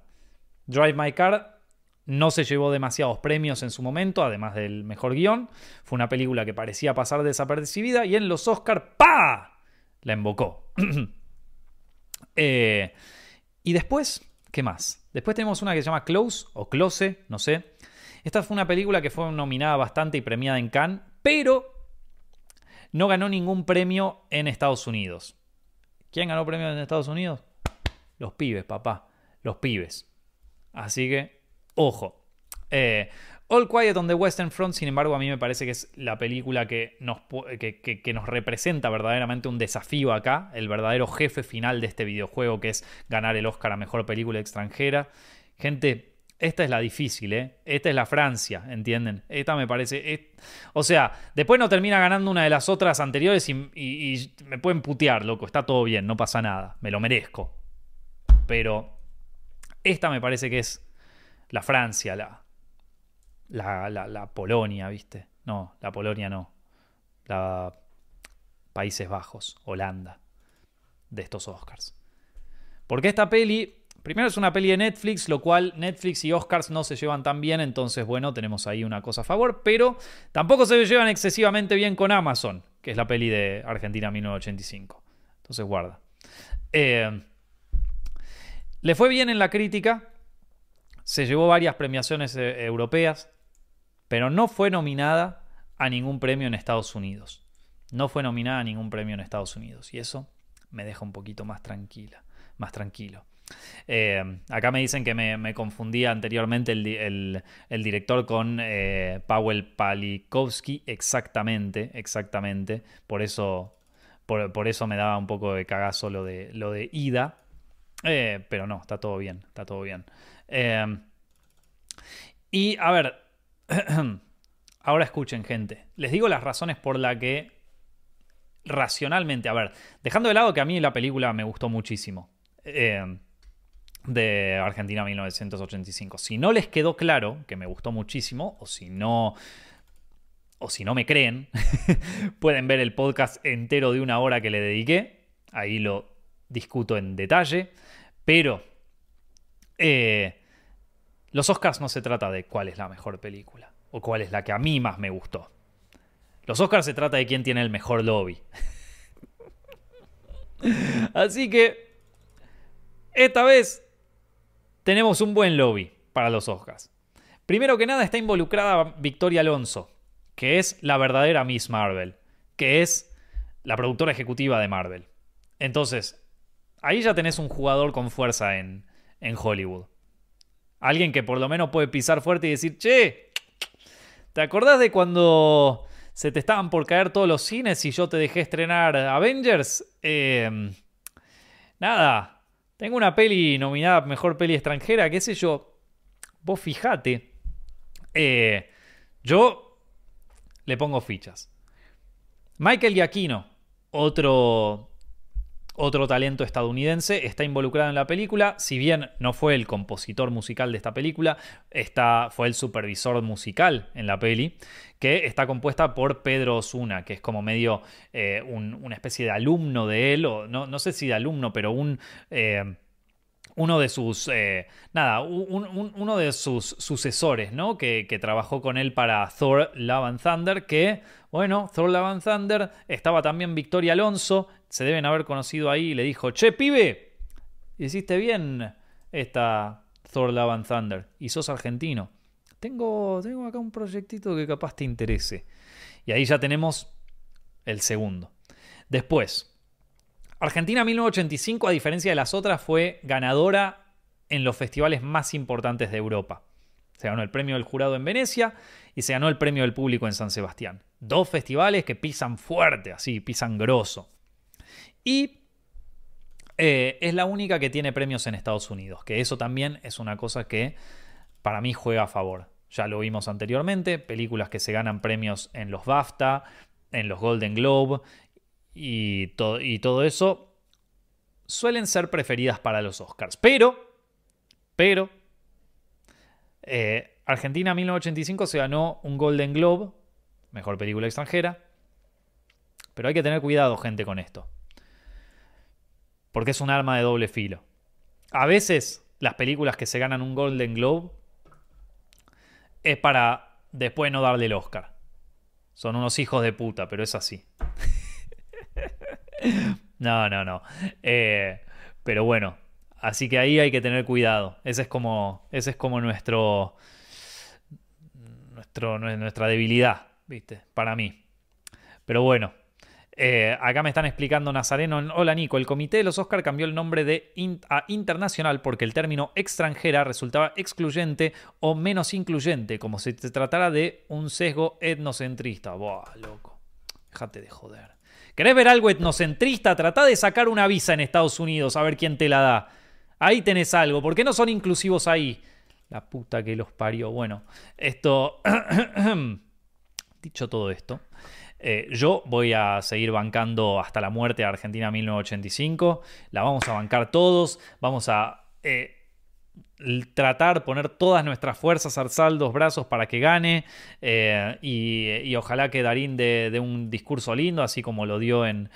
Drive My Car no se llevó demasiados premios en su momento, además del mejor guion. Fue una película que parecía pasar desapercibida y en los Oscars, ¡pa! La invocó. Eh, y después, ¿qué más? Después tenemos una que se llama Close o Close, no sé. Esta fue una película que fue nominada bastante y premiada en Cannes, pero no ganó ningún premio en Estados Unidos. ¿Quién ganó premios en Estados Unidos? Los pibes, papá los pibes. Así que, ojo. Eh, All Quiet on the Western Front, sin embargo, a mí me parece que es la película que nos, que, nos, representa verdaderamente un desafío acá, el verdadero jefe final de este videojuego, que es ganar el Oscar a Mejor Película Extranjera. Gente, esta es la difícil, ¿eh? Esta es la Francia, ¿entienden? Esta me parece... o sea, después no termina ganando una de las otras anteriores y, y me pueden putear, loco, está todo bien, no pasa nada, me lo merezco. Pero esta me parece que es la Francia, la, la, la, Polonia, ¿viste? No, la Polonia no. La Países Bajos, Holanda, de estos Oscars. Porque esta peli, primero es una peli de Netflix, lo cual Netflix y Oscars no se llevan tan bien, entonces bueno, tenemos ahí una cosa a favor, pero tampoco se llevan excesivamente bien con Amazon, que es la peli de Argentina 1985. Entonces guarda. Eh, le fue bien en la crítica, se llevó varias premiaciones eh, europeas, pero no fue nominada a ningún premio en Estados Unidos. No fue nominada a ningún premio en Estados Unidos. Y eso me deja un poquito más tranquila, más tranquilo. Eh, acá me dicen que me, confundía anteriormente el, director con eh, Powell Palikowski. Exactamente, exactamente. Por eso, por, eso me daba un poco de cagazo lo de, lo de Ida. Eh, pero no, está todo bien, está todo bien. Y a ver, ahora escuchen gente, les digo las razones por las que racionalmente, a ver, dejando de lado que a mí la película me gustó muchísimo. Em, de Argentina 1985. Si no les quedó claro que me gustó muchísimo, o si no, o si no me creen, pueden ver el podcast entero de una hora que le dediqué. Ahí lo discuto en detalle. Pero eh, los Oscars no se trata de cuál es la mejor película o cuál es la que a mí más me gustó. Los Oscars se trata de quién tiene el mejor lobby. Así que esta vez tenemos un buen lobby para los Oscars. Primero que nada está involucrada Victoria Alonso, que es la verdadera Miss Marvel, que es la productora ejecutiva de Marvel. Entonces, ahí ya tenés un jugador con fuerza en, en Hollywood. Alguien que por lo menos puede pisar fuerte y decir, che, ¿te acordás de cuando se te estaban por caer todos los cines y yo te dejé estrenar Avengers? Em, nada, tengo una peli nominada Mejor Peli Extranjera, qué sé yo. Vos fijate. Eh, yo le pongo fichas. Michael Giacchino, otro otro talento estadounidense, está involucrado en la película. Si bien no fue el compositor musical de esta película, está, fue el supervisor musical en la peli, que está compuesta por Pedro Osuna, que es como medio eh, una especie de alumno de él, o no, no sé si de alumno, pero un... Eh, uno de sus, eh, nada, uno de sus sucesores, ¿no? Que, que, trabajó con él para Thor Love and Thunder, que, bueno, Thor Love and Thunder, estaba también Victoria Alonso, se deben haber conocido ahí le dijo, che, pibe, hiciste bien esta Thor Love and Thunder y sos argentino. Tengo, tengo acá un proyectito que capaz te interese. Y ahí ya tenemos el segundo. Después, Argentina 1985, a diferencia de las otras, fue ganadora en los festivales más importantes de Europa. Se ganó el premio del jurado en Venecia y se ganó el premio del público en San Sebastián. Dos festivales que pisan fuerte, así, pisan grosso. Y eh, es la única que tiene premios en Estados Unidos, que eso también es una cosa que para mí juega a favor. Ya lo vimos anteriormente, películas que se ganan premios en los BAFTA, en los Golden Globe y, todo eso suelen ser preferidas para los Oscars. Pero, pero, eh, Argentina 1985 se ganó un Golden Globe, mejor película extranjera. Pero hay que tener cuidado, gente, con esto. Porque es un arma de doble filo. A veces las películas que se ganan un Golden Globe es para después no darle el Oscar. Son unos hijos de puta, pero es así. no, no, no. Eh, pero bueno, así que ahí hay que tener cuidado. Ese es como, ese es como nuestro, nuestro, nuestra debilidad, ¿viste? Para mí. Pero bueno, eh, acá me están explicando Nazareno. Hola Nico, el comité de los Oscar cambió el nombre de a internacional porque el término extranjera resultaba excluyente o menos incluyente, como si se tratara de un sesgo etnocentrista. Buah, loco. Déjate de joder. ¿Querés ver algo etnocentrista? Trata de sacar una visa en Estados Unidos a ver quién te la da. Ahí tenés algo. ¿Por qué no son inclusivos ahí? La puta que los parió. Bueno, esto... Dicho todo esto, eh, yo voy a seguir bancando hasta la muerte a Argentina 1985. La vamos a bancar todos. Vamos a eh, tratar, poner todas nuestras fuerzas, alzar brazos para que gane. Eh, y, ojalá que Darín dé, un discurso lindo, así como lo dio en,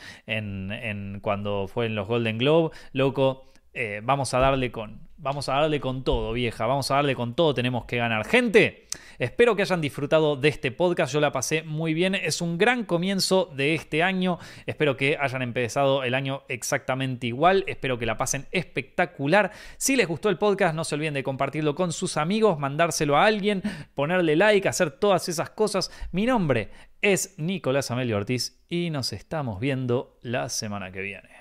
cuando fue en los Golden Globe. Loco, vamos a darle con, Vamos a darle con todo, vieja. Vamos a darle con todo. Tenemos que ganar. Gente, espero que hayan disfrutado de este podcast. Yo la pasé muy bien. Es un gran comienzo de este año. Espero que hayan empezado el año exactamente igual. Espero que la pasen espectacular. Si les gustó el podcast, no se olviden de compartirlo con sus amigos, mandárselo a alguien, ponerle like, hacer todas esas cosas. Mi nombre es Nicolás Amelio Ortiz y nos estamos viendo la semana que viene.